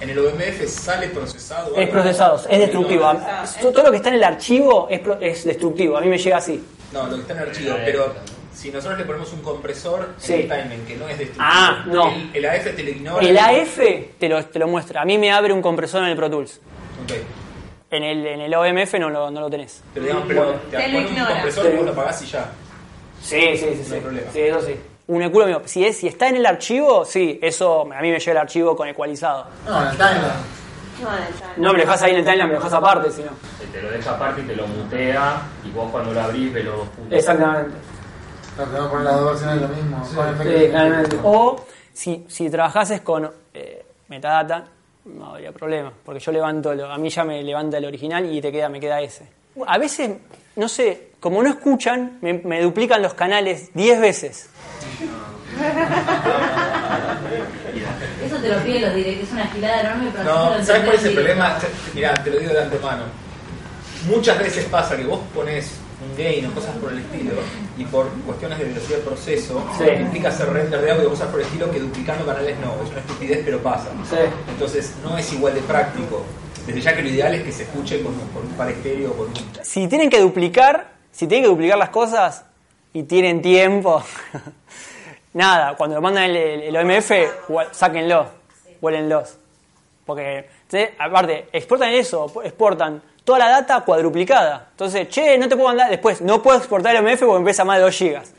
en el OMF sale procesado. Es procesado, es destructivo. Todo lo que está en el archivo es, pro- es destructivo. A mí me llega así. No, lo que está en archivo, pero si nosotros le ponemos un compresor Sí. en el timing que no es destructivo, Ah, no. el, el AF te lo ignora. El AF te lo, te lo muestra. A mí me abre un compresor en el Pro Tools. Ok. En el, en el OMF no lo, no lo tenés. Pero digamos, pero Bueno. te Te lo un ignora. compresor y vos lo pagás y ya. Sí, sí, sí. No sí. hay problema. Sí, eso sí. Un culo mío. Si, es, si está en el archivo, sí, eso a mí me llega el archivo con ecualizado. No, en el timeline. No, en el time. No me lo dejas ahí en el timeline, me lo dejas aparte, si no. Te lo deja aparte y te lo mutea y vos cuando lo abrís los puntos. Exactamente. No, te voy a poner las dos versiones de lo mismo. con efectos Sí, claramente. O si, si trabajases con eh, metadata, no habría problema, porque yo levanto, lo- a mí ya me levanta el original y te queda, me queda ese. A veces, no sé, como no escuchan, me, me duplican los canales 10 veces. Eso te lo piden los directos, es una gilada enorme, pero No, ¿sabes cuál es el problema? Mirá, te lo digo de antemano. Muchas veces pasa que vos pones un gain o cosas por el estilo y por cuestiones de velocidad del proceso Sí. implica hacer render de audio o cosas por el estilo que duplicando canales no. Es una estupidez, pero pasa. Sí. Entonces no es igual de práctico. Desde ya que lo ideal es que se escuche con, con un par estéreo o con un... Si tienen que duplicar, si tienen que duplicar las cosas y tienen tiempo, nada, cuando lo mandan el, el- el OMF, sáquenlo, huélenlos. Porque, ¿sí? aparte, exportan eso, exportan toda la data cuadruplicada. Entonces, che, no te puedo mandar, después, no puedo exportar el OMF porque pesa más de 2 gigas.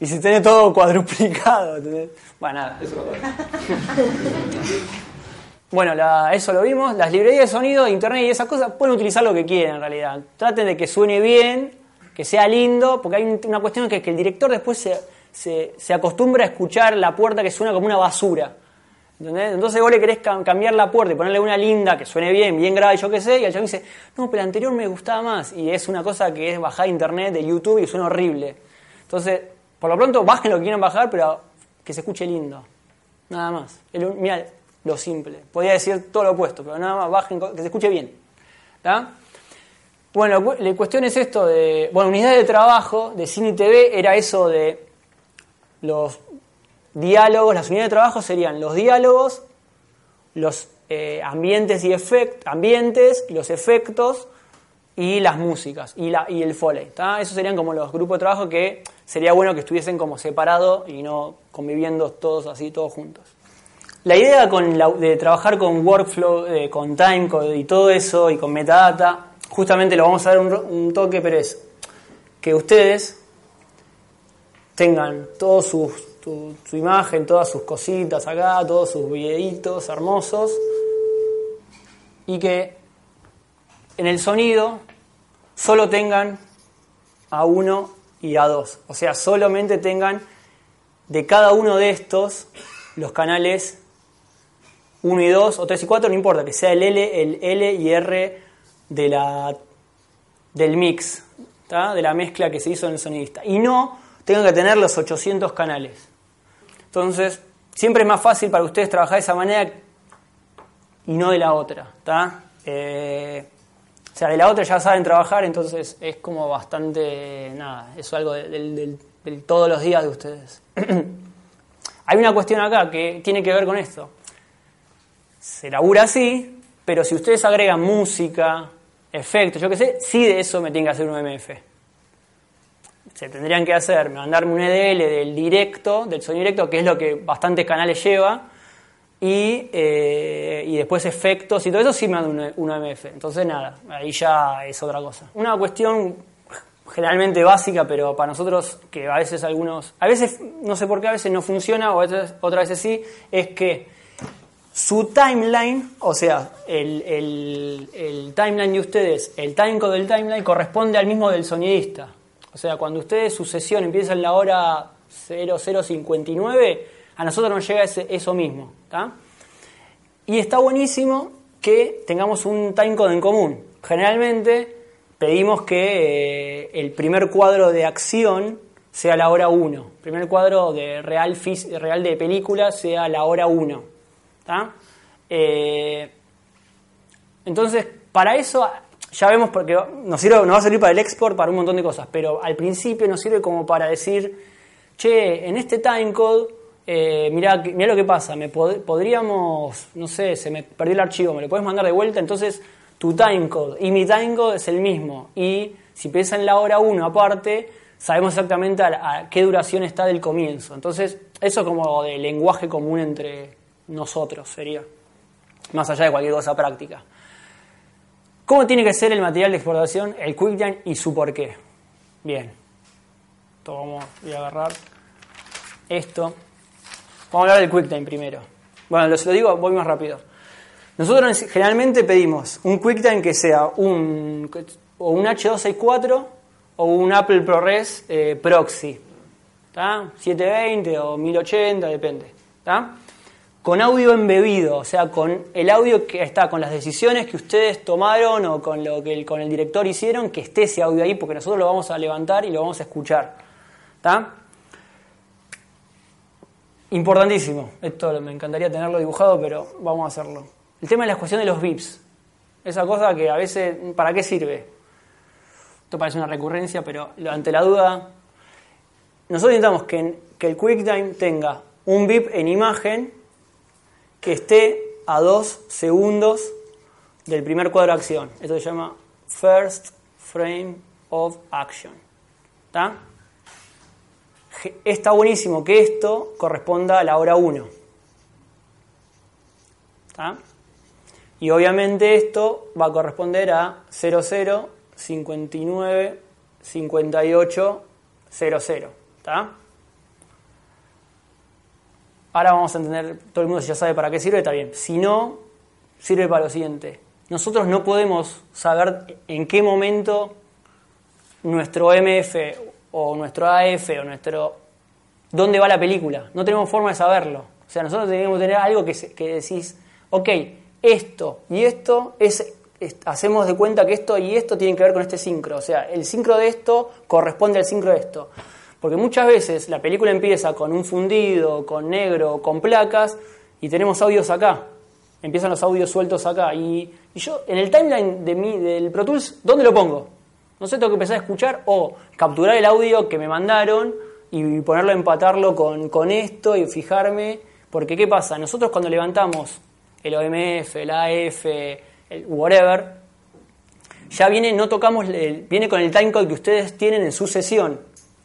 Y si tiene todo cuadruplicado, ¿entendés? Bueno, nada, eso Bueno, la- eso lo vimos. Las librerías de sonido, internet y esas cosas pueden utilizar lo que quieran en realidad. Traten de que suene bien, que sea lindo, porque hay un- una cuestión que es que el director después se, se, se acostumbra a escuchar la puerta que suena como una basura. ¿Entendés? Entonces vos le querés cam- cambiar la puerta y ponerle una linda que suene bien, bien grave, yo qué sé, y el chabón dice, no, pero la anterior me gustaba más. Y es una cosa que es bajar internet, de YouTube y suena horrible. Entonces, por lo pronto, bajen lo que quieran bajar, pero que se escuche lindo. Nada más. El- Mira, lo simple. Podría decir todo lo opuesto, pero nada más bajen, que se escuche bien. ¿Está? Bueno, la cuestión es esto de. Bueno, unidad de trabajo de cine TV era eso de los diálogos. Las unidades de trabajo serían los diálogos, los eh, ambientes y ambientes, los efectos y las músicas y, la, y el foley. Esos serían como los grupos de trabajo que sería bueno que estuviesen como separados y no conviviendo todos así, todos juntos. La idea de trabajar con workflow, eh, con timecode y todo eso y con metadata, justamente lo vamos a dar un, un toque, pero es que ustedes tengan todo su, tu- su imagen, todas sus cositas acá, todos sus videitos hermosos y que en el sonido solo tengan a uno y a dos. O sea, solamente tengan de cada uno de estos los canales 1 y 2 o 3 y 4, no importa, que sea el L, el L y R de la, del mix, de la mezcla que se hizo en el sonidista. Y no tengan que tener los 800 canales. Entonces, siempre es más fácil para ustedes trabajar de esa manera y no de la otra. ¿tá? Eh, o sea, de la otra ya saben trabajar, entonces es como bastante, nada, es algo de- del, del- del todos los días de ustedes. Hay una cuestión acá que tiene que ver con esto. Se labura así, pero si ustedes agregan música, efectos, yo qué sé, sí de eso me tienen que hacer un MF. Se tendrían que hacer, mandarme un EDL del directo, del sonido directo, que es lo que bastantes canales lleva, y, eh, y después efectos y todo eso sí me dan un, OMF. Entonces nada, ahí ya es otra cosa. Una cuestión generalmente básica, pero para nosotros que a veces algunos, a veces no sé por qué a veces no funciona o otras veces sí, es que su timeline, o sea, el, el- el timeline de ustedes, el timecode del timeline corresponde al mismo del sonidista. O sea, cuando ustedes su sesión empieza en la hora 0059, a nosotros nos llega ese- eso mismo. ¿tá? Y está buenísimo que tengamos un timecode en común. Generalmente pedimos que eh, el primer cuadro de acción sea la hora 1. Primer cuadro de real, de película sea la hora 1. ¿tá? Eh, entonces, para eso ya vemos porque nos, sirve, nos va a servir para el export, para un montón de cosas, pero al principio nos sirve como para decir, che, en este timecode, eh, mirá, mirá lo que pasa, me pod- podríamos, no sé, se me perdió el archivo, me lo puedes mandar de vuelta, entonces tu timecode y mi timecode es el mismo. Y si piensa en la hora 1 aparte, sabemos exactamente a, a qué duración está del comienzo. Entonces, eso como de lenguaje común entre nosotros sería, más allá de cualquier cosa práctica. ¿Cómo tiene que ser el material de exportación, el QuickTime y su porqué? Bien. Voy a agarrar esto. Vamos a hablar del QuickTime primero. Bueno, lo digo, voy más rápido. Nosotros generalmente pedimos un QuickTime que sea un, o un H264 o un Apple ProRes eh, proxy. ¿tá? 720 o 1080, depende. ¿tá? Con audio embebido, o sea, con el audio que está con las decisiones que ustedes tomaron o con lo que el, con el director hicieron, que esté ese audio ahí, porque nosotros lo vamos a levantar y lo vamos a escuchar. ¿tá? Importantísimo. Esto me encantaría tenerlo dibujado, pero vamos a hacerlo. El tema de la cuestión de los VIPs. Esa cosa que a veces, ¿para qué sirve? Esto parece una recurrencia, pero ante la duda, nosotros necesitamos que, que el QuickTime tenga un VIP en imagen que esté a dos segundos del primer cuadro de acción. Esto se llama First Frame of Action. ¿Está? Está buenísimo que esto corresponda a la hora 1. ¿Está? Y obviamente esto va a corresponder a 00, 59, 58, 00. ¿Está? Ahora vamos a entender, todo el mundo ya sabe para qué sirve, está bien. Si no, sirve para lo siguiente. Nosotros no podemos saber en qué momento nuestro MF o nuestro AF o nuestro... ¿Dónde va la película? No tenemos forma de saberlo. O sea, nosotros tenemos que tener algo que, que decís, ok, esto y esto es, es- hacemos de cuenta que esto y esto tienen que ver con este sincro. O sea, el sincro de esto corresponde al sincro de esto. Porque muchas veces la película empieza con un fundido, con negro, con placas, y tenemos audios acá. Empiezan los audios sueltos acá. Y, y yo, en el timeline de mi, del Pro Tools, ¿dónde lo pongo? No sé, tengo que empezar a escuchar o capturar el audio que me mandaron y ponerlo, empatarlo con, esto y fijarme. Porque, ¿qué pasa? Nosotros cuando levantamos el OMF, el AF, el whatever, ya viene, no tocamos, el- viene con el timecode que ustedes tienen en su sesión.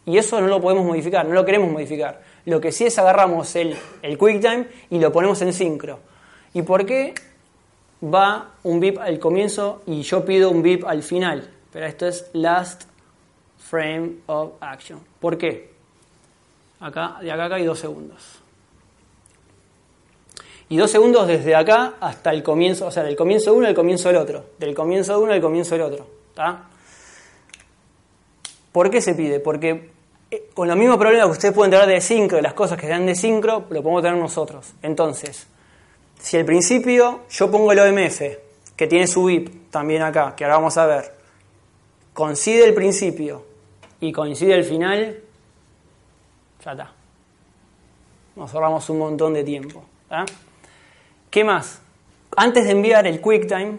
Y eso no lo podemos modificar, no lo queremos modificar. Lo que sí es agarramos el, el QuickTime y lo ponemos en sincro. ¿Y por qué va un bip al comienzo y yo pido un bip al final? Pero esto es last frame of action. ¿Por qué? Acá, de acá acá hay dos segundos. Y dos segundos desde acá hasta el comienzo, o sea, del comienzo de uno al comienzo del otro. Del comienzo de uno al comienzo del otro. ¿Está? ¿Por qué se pide? Porque con los mismos problemas que ustedes pueden tener de sincro, de las cosas que dan de sincro, lo podemos tener nosotros. Entonces, si al principio yo pongo el OMF, que tiene su VIP también acá, que ahora vamos a ver, coincide el principio y coincide el final, ya está. Nos ahorramos un montón de tiempo. ¿tá? ¿Qué más? Antes de enviar el QuickTime,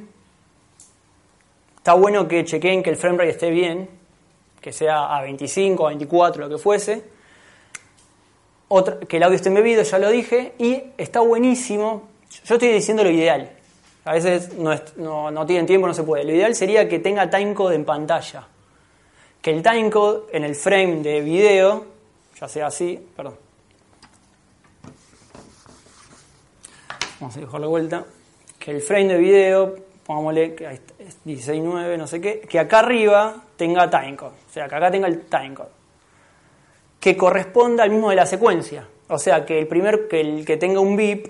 está bueno que chequeen que el framerate esté bien, que sea a 25, a 24, lo que fuese. Que el audio esté embebido, ya lo dije. Y está buenísimo. Yo estoy diciendo lo ideal. A veces no, no, no tienen tiempo, no se puede. Lo ideal sería que tenga timecode en pantalla. Que el timecode en el frame de video, ya sea así, perdón. Vamos a dibujarlo de vuelta. Que el frame de video, pongámosle que ahí está, es 16.9, no sé qué, que acá arriba tenga timecode. O sea, que acá tenga el timecode. Que corresponda al mismo de la secuencia. O sea, que el primer, que el que tenga un bip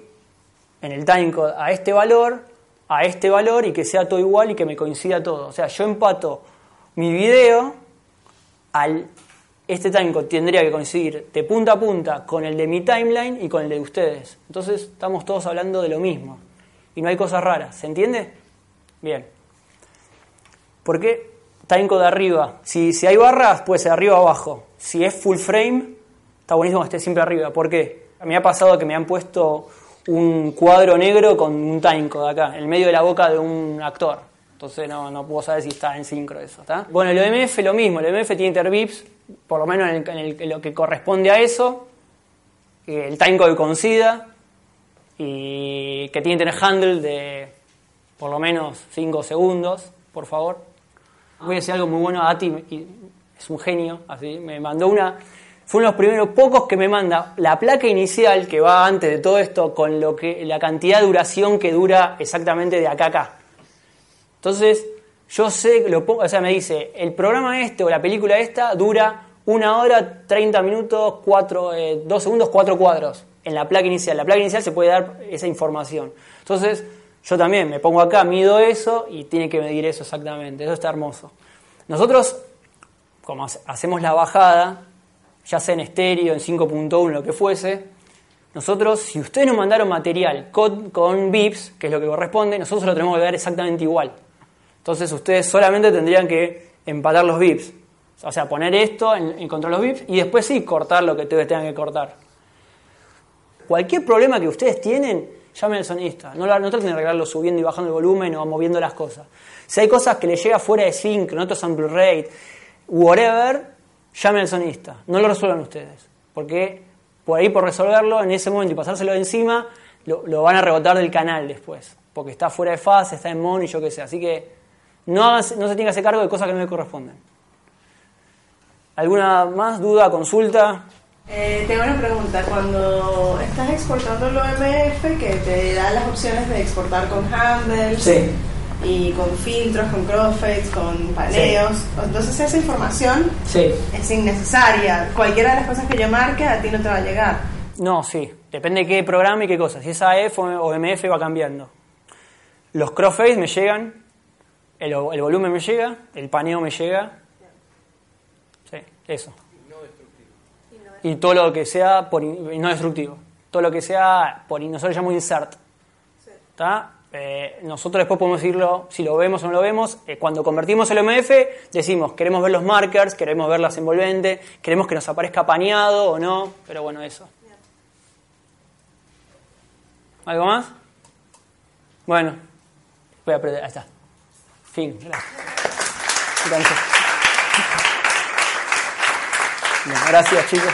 en el timecode a este valor, a este valor y que sea todo igual y que me coincida todo. O sea, yo empato mi video al este timecode tendría que coincidir de punta a punta con el de mi timeline y con el de ustedes. Entonces estamos todos hablando de lo mismo. Y no hay cosas raras. ¿Se entiende? Bien. ¿Por qué? timecode arriba. Si, si hay barras, puede ser arriba o abajo. Si es full frame, está buenísimo que esté siempre arriba. ¿Por qué? A mí me ha pasado que me han puesto un cuadro negro con un timecode acá, en el medio de la boca de un actor. Entonces no, no puedo saber si está en sincro eso. Bueno, el OMF lo mismo. El OMF tiene interbips, por lo menos en lo que corresponde a eso. eh, El timecode con SIDA. Y que tiene que tener handle de por lo menos 5 segundos, por favor. Voy a decir algo muy bueno a Ati, es un genio, así, me mandó una, fue uno de los primeros pocos que me manda la placa inicial que va antes de todo esto con lo que la cantidad de duración que dura exactamente de acá a acá. Entonces, yo sé, lo o sea, me dice, el programa este o la película esta dura una hora, 30 minutos, 4, 2 segundos, 4 cuadros en la placa inicial. La placa inicial se puede dar esa información. Entonces, yo también me pongo acá, mido eso y tiene que medir eso exactamente. Eso está hermoso. Nosotros, como hace- hacemos la bajada, ya sea en estéreo, en 5.1, lo que fuese, nosotros, si ustedes nos mandaron material con, con VIPs, que es lo que corresponde, nosotros lo tenemos que dar exactamente igual. Entonces ustedes solamente tendrían que empatar los VIPs. O sea, poner esto en, contra los VIPs y después sí cortar lo que ustedes tengan que cortar. Cualquier problema que ustedes tienen, llamen al sonista. No, no traten de arreglarlo subiendo y bajando el volumen o moviendo las cosas. Si hay cosas que les llega fuera de sync, no sample rate, whatever, llamen al sonista. No lo resuelvan ustedes. Porque por ahí, por resolverlo, en ese momento y pasárselo encima, lo, lo van a rebotar del canal después. Porque está fuera de fase, está en mono y yo qué sé. Así que no, no se tienen que hacer cargo de cosas que no le corresponden. ¿Alguna más duda, consulta? Eh, tengo una pregunta. Cuando estás exportando el OMF, que te da las opciones de exportar con handles Sí. y con filtros, con crossfades, con paneos, entonces esa información Sí. es innecesaria. Cualquiera de las cosas que yo marque a ti no te va a llegar. No, sí. Depende de qué programa y qué cosa. Si es AF o MF va cambiando. Los crossfades me llegan, el, el volumen me llega, el paneo me llega. Sí, eso. Y todo lo que sea por in- no destructivo. Todo lo que sea por in- nosotros llamamos insert. ¿Está? Eh, nosotros después podemos decirlo si lo vemos o no lo vemos. Eh, cuando convertimos el MF, decimos queremos ver los markers, queremos ver las envolventes, queremos que nos aparezca paneado o no, pero bueno, eso. ¿Algo más? Bueno, voy a aprender. Ahí está. Fin. Gracias. Gracias. Gracias, chicos.